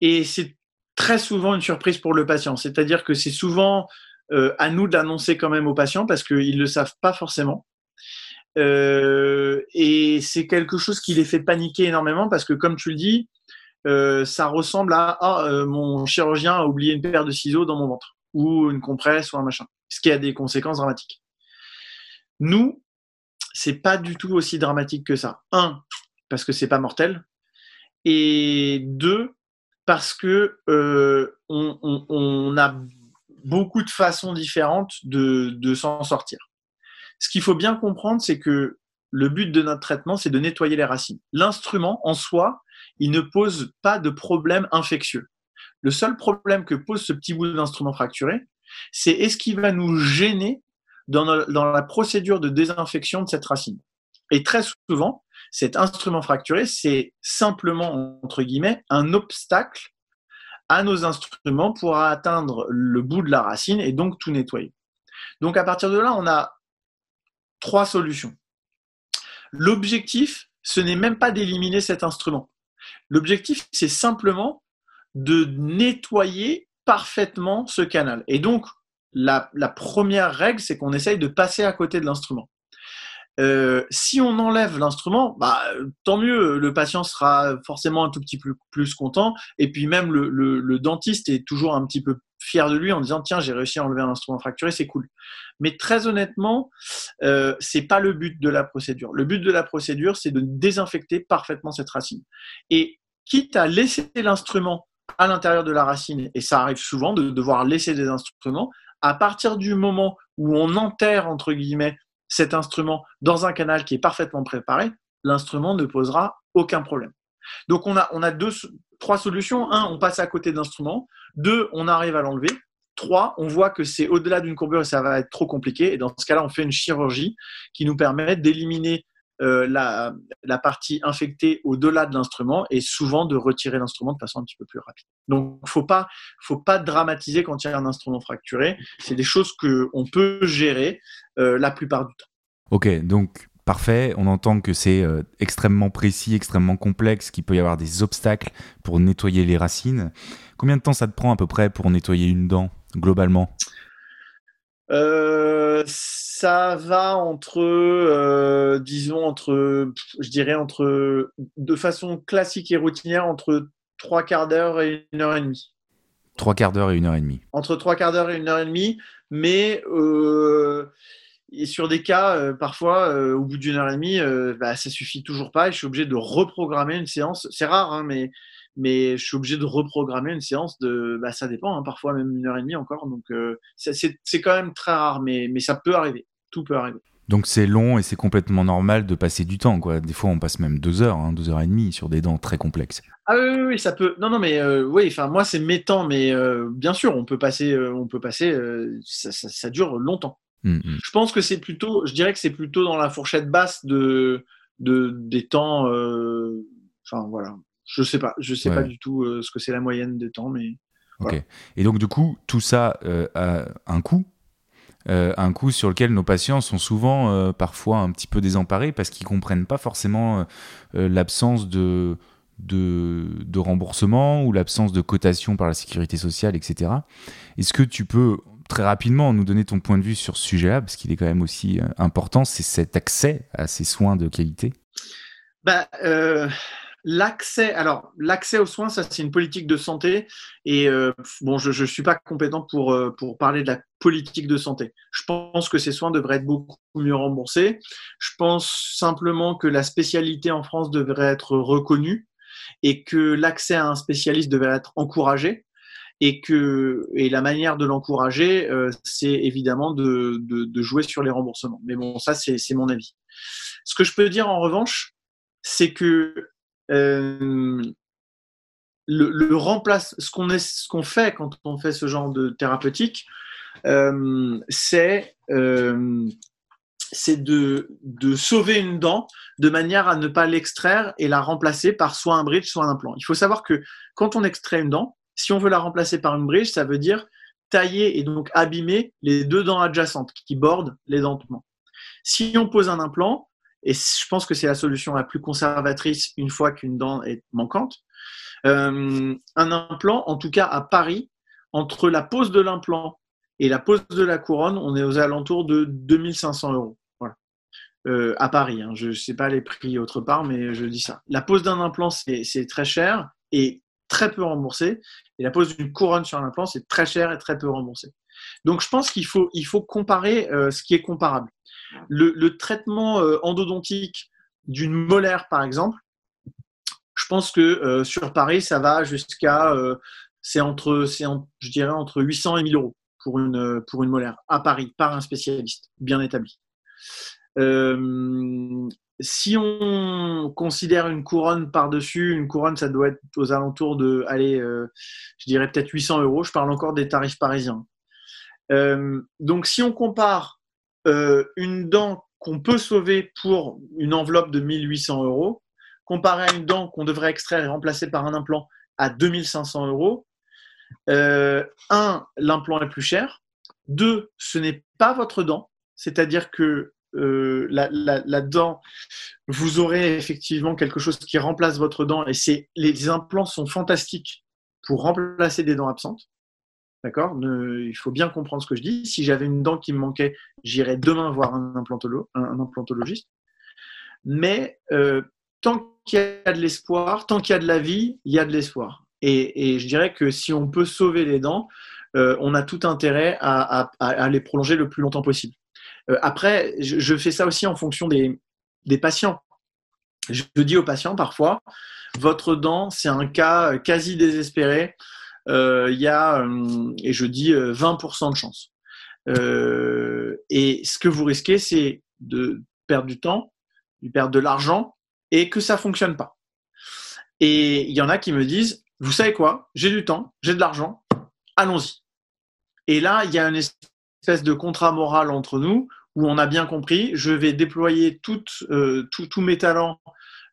Et c'est très souvent une surprise pour le patient. C'est-à-dire que c'est souvent euh, à nous d'annoncer quand même aux patients parce qu'ils ne le savent pas forcément. Euh, et c'est quelque chose qui les fait paniquer énormément parce que, comme tu le dis, euh, ça ressemble à ah, mon chirurgien a oublié une paire de ciseaux dans mon ventre ou une compresse ou un machin, ce qui a des conséquences dramatiques. Nous, c'est pas du tout aussi dramatique que ça. Un, parce que c'est pas mortel. Et deux, parce que euh, on, a beaucoup de façons différentes de, s'en sortir. Ce qu'il faut bien comprendre, c'est que le but de notre traitement, c'est de nettoyer les racines. L'instrument, en soi, il ne pose pas de problème infectieux. Le seul problème que pose ce petit bout d'instrument fracturé, c'est est-ce qu'il va nous gêner dans, la procédure de désinfection de cette racine. Et très souvent, cet instrument fracturé, c'est simplement, entre guillemets, un obstacle à nos instruments pour atteindre le bout de la racine et donc tout nettoyer. Donc à partir de là, on a trois solutions. L'objectif, ce n'est même pas d'éliminer cet instrument. L'objectif, c'est simplement de nettoyer parfaitement ce canal. Et donc, la, première règle, c'est qu'on essaye de passer à côté de l'instrument. Euh, si on enlève l'instrument, bah, tant mieux, le patient sera forcément un tout petit peu plus content. Et puis même le, dentiste est toujours un petit peu fier de lui en disant tiens j'ai réussi à enlever un instrument fracturé, c'est cool. Mais très honnêtement, euh, c'est pas le but de la procédure. Le but de la procédure, c'est de désinfecter parfaitement cette racine. Et quitte à laisser l'instrument à l'intérieur de la racine, et ça arrive souvent de devoir laisser des instruments, à partir du moment où on enterre, entre guillemets, cet instrument dans un canal qui est parfaitement préparé, l'instrument ne posera aucun problème. Donc on a, deux, trois solutions. Un, on passe à côté de l'instrument. Deux, on arrive à l'enlever. Trois, on voit que c'est au-delà d'une courbure et ça va être trop compliqué. Et dans ce cas-là, on fait une chirurgie qui nous permet d'éliminer euh, la, partie infectée au-delà de l'instrument et souvent de retirer l'instrument de façon un petit peu plus rapide. Donc, faut pas, faut pas dramatiser quand il y a un instrument fracturé. C'est des choses que on peut gérer euh, la plupart du temps. Ok, donc parfait. On entend que c'est euh, extrêmement précis, extrêmement complexe, qu'il peut y avoir des obstacles pour nettoyer les racines. Combien de temps ça te prend à peu près pour nettoyer une dent globalement? Euh, ça va entre, euh, disons, entre, je dirais, entre, de façon classique et routinière, entre trois quarts d'heure et une heure et demie. Trois quarts d'heure et une heure et demie. Entre trois quarts d'heure et une heure et demie, mais euh, et sur des cas, parfois, au bout d'une heure et demie, bah, ça suffit toujours pas et je suis obligé de reprogrammer une séance. C'est rare, hein, mais mais je suis obligé de reprogrammer une séance de, bah, ça dépend, hein, parfois même une heure et demie encore. Donc euh, c'est quand même très rare, mais, mais ça peut arriver. Tout peut arriver. Donc c'est long et c'est complètement normal de passer du temps. Quoi. Des fois, on passe même deux heures, hein, deux heures et demie sur des dents très complexes. Ah oui, oui, ça peut. Non, non, mais euh, oui. Enfin, moi, c'est mes temps, mais euh, bien sûr, on peut passer, on peut passer. Ça, ça, dure longtemps. Mmh, mmh. Je pense que c'est plutôt, je dirais que c'est plutôt dans la fourchette basse de, de des temps. Enfin voilà, je sais pas, je sais pas du tout euh, ce que c'est la moyenne des temps, mais. Ok. Et donc du coup, tout ça euh, a un coût, euh, un coût sur lequel nos patients sont souvent parfois un petit peu désemparés parce qu'ils comprennent pas forcément l'absence de, de, de remboursement ou l'absence de cotation par la sécurité sociale, etc. Est-ce que tu peux très rapidement nous donner ton point de vue sur ce sujet-là, parce qu'il est quand même aussi important, c'est cet accès à ces soins de qualité? Bah, L'accès, alors l'accès aux soins, ça c'est une politique de santé et euh, bon, je ne suis pas compétent pour, euh, pour parler de la politique de santé. Je pense que ces soins devraient être beaucoup mieux remboursés. Je pense simplement que la spécialité en France devrait être reconnue et que l'accès à un spécialiste devrait être encouragé et que et la manière de l'encourager, euh, c'est évidemment de, de, de, jouer sur les remboursements. Mais bon, ça c'est mon avis. Ce que je peux dire en revanche, c'est que le, le, remplace, ce qu'on fait quand on fait ce genre de thérapeutique, euh, c'est euh, c'est de, de, sauver une dent de manière à ne pas l'extraire et la remplacer par soit un bridge, soit un implant. Il faut savoir que quand on extrait une dent, si on veut la remplacer par une bridge, ça veut dire tailler et donc abîmer les deux dents adjacentes qui bordent les dentements. Si on pose un implant, et je pense que c'est la solution la plus conservatrice une fois qu'une dent est manquante. Euh, un implant, en tout cas à Paris, entre la pose de l'implant et la pose de la couronne, on est aux alentours de 2500 euros. Voilà. Euh, à Paris, hein. je ne sais pas les prix autre part, mais je dis ça. La pose d'un implant, c'est très cher et très peu remboursé. Et la pose d'une couronne sur un implant, c'est très cher et très peu remboursé. Donc je pense qu'il faut, comparer euh, ce qui est comparable. Le, traitement euh, endodontique d'une molaire, par exemple, je pense que euh, sur Paris, ça va jusqu'à, c'est entre, je dirais entre 800 et 1000 euros pour une, pour une molaire à Paris par un spécialiste bien établi. si on considère une couronne par-dessus, une couronne, ça doit être aux alentours de, allez, je dirais peut-être 800 euros. Je parle encore des tarifs parisiens. Donc, si on compare euh, une dent qu'on peut sauver pour une enveloppe de 1800 euros, comparé à une dent qu'on devrait extraire et remplacer par un implant à 2500 euros, euh, un, l'implant est plus cher. Deux, ce n'est pas votre dent, c'est-à-dire que euh, la, dent, vous aurez effectivement quelque chose qui remplace votre dent et les implants sont fantastiques pour remplacer des dents absentes. D'accord? Il faut bien comprendre ce que je dis. Si j'avais une dent qui me manquait, j'irais demain voir un, implantologiste. Mais euh, tant qu'il y a de l'espoir, tant qu'il y a de la vie, il y a de l'espoir. Et, je dirais que si on peut sauver les dents, euh, on a tout intérêt à, les prolonger le plus longtemps possible. Euh, après, je, fais ça aussi en fonction des, patients. Je dis aux patients parfois, votre dent, c'est un cas quasi désespéré. Euh, il y a, et je dis, 20% de chance. et ce que vous risquez, c'est de perdre du temps, de perdre de l'argent et que ça fonctionne pas. Et il y en a qui me disent, vous savez quoi, j'ai du temps, j'ai de l'argent, allons-y. Et là, il y a une espèce de contrat moral entre nous où on a bien compris, je vais déployer euh, tous mes talents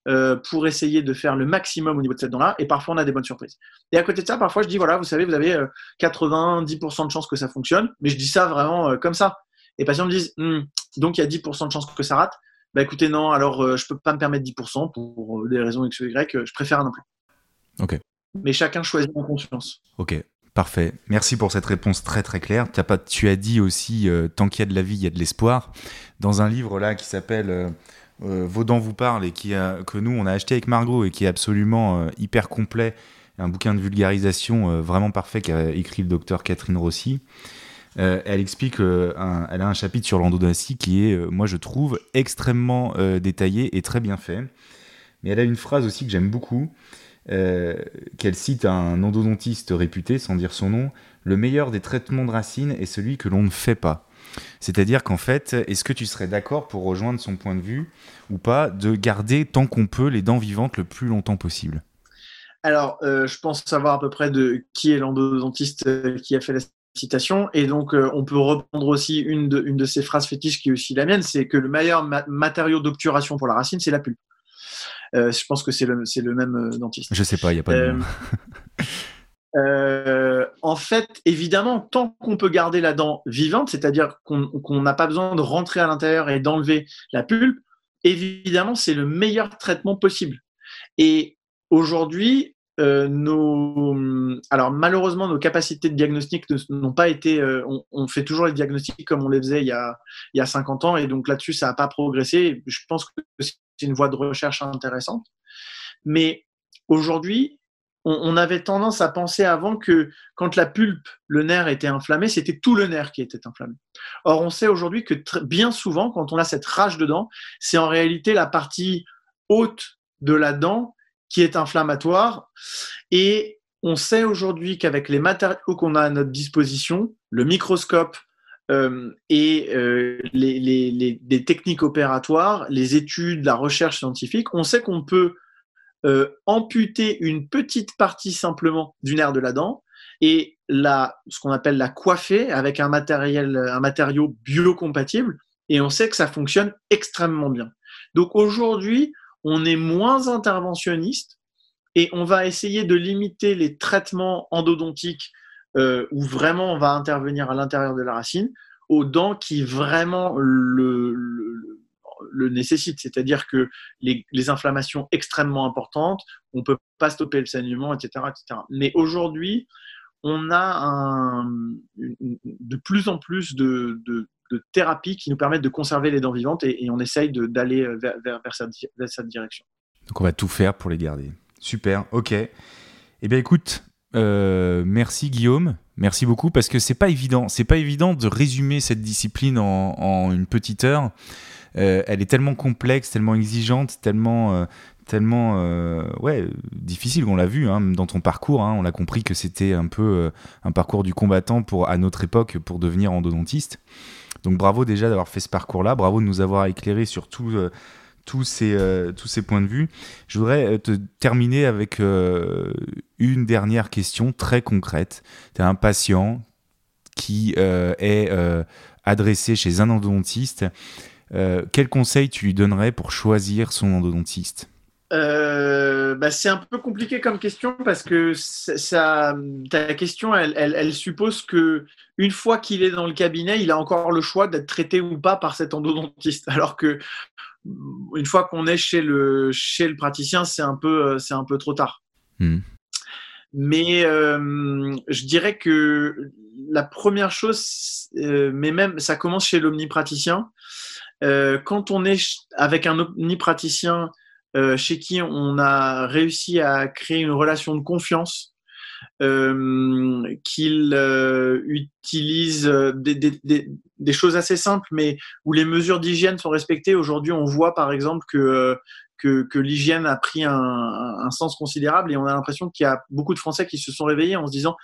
euh, pour essayer de faire le maximum au niveau de cette dent-là. Et parfois, on a des bonnes surprises. Et à côté de ça, parfois, je dis, voilà, vous savez, vous avez 90% euh, de chances que ça fonctionne, mais je dis ça vraiment comme ça. Et les patients me disent, hmm, donc il y a 10% de chances que ça rate. Bah écoutez, non, alors je ne peux pas me permettre 10% pour des raisons X ou Y, je préfère un implant. Ok mais chacun choisit en conscience. Ok, parfait. Merci pour cette réponse très très claire. As pas, tu as dit aussi, euh, tant qu'il y a de la vie, il y a de l'espoir. Dans un livre là qui s'appelle euh, euh, dents vous parlent et qui a, que nous on a acheté avec Margot et qui est absolument hyper complet, un bouquin de vulgarisation vraiment parfait qu'a écrit le docteur Catherine Rossi. elle explique, elle a un chapitre sur l'endodontie qui est, moi je trouve, extrêmement détaillé et très bien fait. Mais elle a une phrase aussi que j'aime beaucoup, euh, qu'elle cite un endodontiste réputé, sans dire son nom, le meilleur des traitements de racines est celui que l'on ne fait pas. C'est-à-dire qu'en fait, est-ce que tu serais d'accord pour rejoindre son point de vue ou pas de garder tant qu'on peut les dents vivantes le plus longtemps possible? Alors, euh, je pense savoir à peu près de qui est l'endodontiste euh, qui a fait la citation. Et donc, on peut reprendre aussi une de, une de ces phrases fétiches qui est aussi la mienne, c'est que le meilleur matériau d'obturation pour la racine, c'est la pulpe. Euh, je pense que c'est le, le, même euh, dentiste. Je sais pas, il n'y a pas de. *laughs* Euh, en fait, évidemment, tant qu'on peut garder la dent vivante, c'est-à-dire qu'on n'a pas besoin de rentrer à l'intérieur et d'enlever la pulpe, évidemment, c'est le meilleur traitement possible. Et aujourd'hui, nos, alors malheureusement, nos capacités de diagnostic n'ont pas été. on, fait toujours les diagnostics comme on les faisait il y a, il y a 50 ans, et donc là-dessus, ça n'a pas progressé. Je pense que c'est une voie de recherche intéressante. Mais aujourd'hui, on, avait tendance à penser avant que quand la pulpe, le nerf était inflammé, c'était tout le nerf qui était inflammé. Or, on sait aujourd'hui que bien souvent, quand on a cette rage de dent, c'est en réalité la partie haute de la dent qui est inflammatoire. Et on sait aujourd'hui qu'avec les matériaux qu'on a à notre disposition, le microscope, euh, et euh, les, techniques opératoires, les études, la recherche scientifique, on sait qu'on peut euh, amputer une petite partie simplement du nerf de la dent et la, ce qu'on appelle la coiffer avec un, matériel, un matériau biocompatible et on sait que ça fonctionne extrêmement bien. Donc aujourd'hui, on est moins interventionniste et on va essayer de limiter les traitements endodontiques euh, où vraiment on va intervenir à l'intérieur de la racine, aux dents qui vraiment le, nécessitent. C'est-à-dire que les, inflammations extrêmement importantes, on ne peut pas stopper le saignement, etc. etc. Mais aujourd'hui, on a de plus en plus de, thérapies qui nous permettent de conserver les dents vivantes et, on essaye d'aller vers, vers, cette, direction. Donc on va tout faire pour les garder. Super, ok. Eh bien écoute, euh, merci Guillaume, merci beaucoup parce que c'est pas évident, c'est pas évident de résumer cette discipline en, une petite heure. Euh, elle est tellement complexe, tellement exigeante, tellement, euh, tellement ouais, difficile. On l'a vu hein, dans ton parcours, hein, on a compris que c'était un peu un parcours du combattant pour à notre époque pour devenir endodontiste. Donc bravo déjà d'avoir fait ce parcours-là, bravo de nous avoir éclairé sur tout tous ces, euh, tous ces points de vue. Je voudrais euh, te terminer avec euh, une dernière question très concrète. Tu as un patient qui est adressé chez un endodontiste. Quel conseil tu lui donnerais pour choisir son endodontiste bah, c'est un peu compliqué comme question parce que ça, ta question, elle, elle, elle suppose que une fois qu'il est dans le cabinet, il a encore le choix d'être traité ou pas par cet endodontiste. *laughs* Alors que une fois qu'on est chez le, chez le praticien, c'est un, peu, euh, c'est un peu trop tard. Hmm. Mais je dirais que la première chose, mais même ça commence chez l'omnipraticien. Quand on est avec un omnipraticien chez qui on a réussi à créer une relation de confiance, euh, qu'il euh, utilise euh, des, des, choses assez simples, mais où les mesures d'hygiène sont respectées. Aujourd'hui, on voit par exemple que, que, que l'hygiène a pris un, un, sens considérable et on a l'impression qu'il y a beaucoup de Français qui se sont réveillés en se disant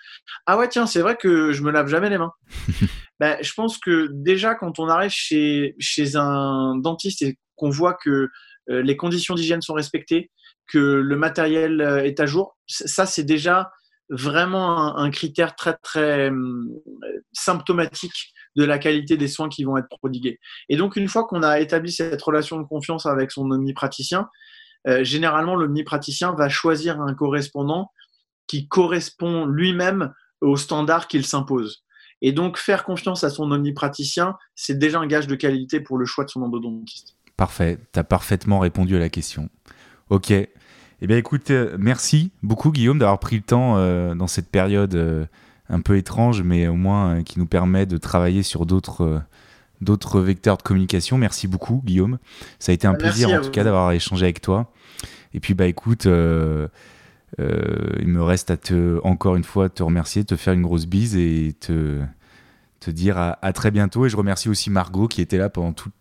Ah ouais, tiens, c'est vrai que je me lave jamais les mains. *laughs* ben, je pense que déjà, quand on arrive chez, chez un dentiste et qu'on voit que les conditions d'hygiène sont respectées, que le matériel est à jour, ça, c'est déjà vraiment un, critère très très euh, symptomatique de la qualité des soins qui vont être prodigués. Et donc une fois qu'on a établi cette relation de confiance avec son omnipraticien, euh, généralement l'omnipraticien va choisir un correspondant qui correspond lui-même aux standards qu'il s'impose. Et donc faire confiance à son omnipraticien, c'est déjà un gage de qualité pour le choix de son endodontiste. Parfait, tu as parfaitement répondu à la question. Ok, eh bien, écoute, euh, merci beaucoup, Guillaume, d'avoir pris le temps euh, dans cette période euh, un peu étrange, mais au moins qui nous permet de travailler sur d'autres d'autres vecteurs de communication. Merci beaucoup, Guillaume. Ça a été un plaisir, en tout cas, d'avoir échangé avec toi. Et puis, bah, écoute, il me reste à te, encore une fois, te remercier, te faire une grosse bise et te te dire à, très bientôt. Et je remercie aussi Margot qui était là pendant toute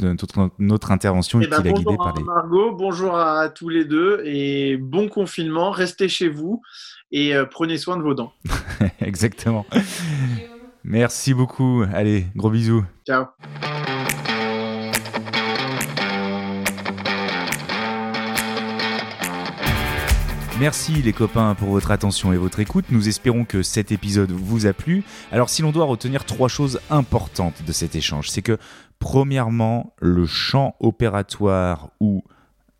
notre, intervention et, eh ben, qui l'a guidé par les. Margot, bonjour à tous les deux et bon confinement. Restez chez vous et euh, prenez soin de vos dents. *laughs* Exactement. Merci beaucoup. Allez, gros bisous. Ciao. Merci les copains pour votre attention et votre écoute. Nous espérons que cet épisode vous a plu. Alors si l'on doit retenir trois choses importantes de cet échange, c'est que premièrement, le champ opératoire ou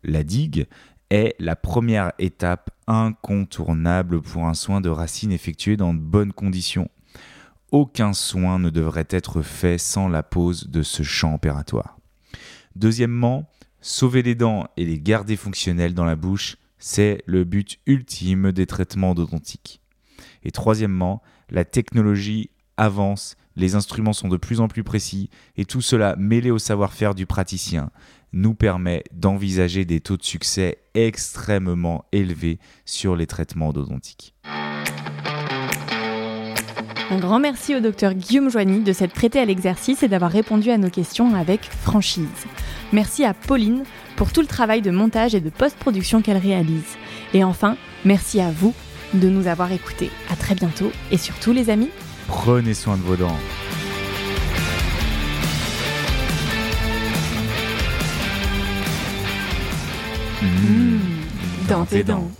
la digue est la première étape incontournable pour un soin de racine effectué dans de bonnes conditions. Aucun soin ne devrait être fait sans la pose de ce champ opératoire. Deuxièmement, sauver les dents et les garder fonctionnelles dans la bouche c'est le but ultime des traitements odontiques. Et troisièmement, la technologie avance, les instruments sont de plus en plus précis, et tout cela mêlé au savoir-faire du praticien nous permet d'envisager des taux de succès extrêmement élevés sur les traitements odontiques. Un grand merci au docteur Guillaume Joigny de s'être prêté à l'exercice et d'avoir répondu à nos questions avec franchise. Merci à Pauline pour tout le travail de montage et de post-production qu'elle réalise. Et enfin, merci à vous de nous avoir écoutés. À très bientôt et surtout les amis, prenez soin de vos dents. Mmh, dans tes dents.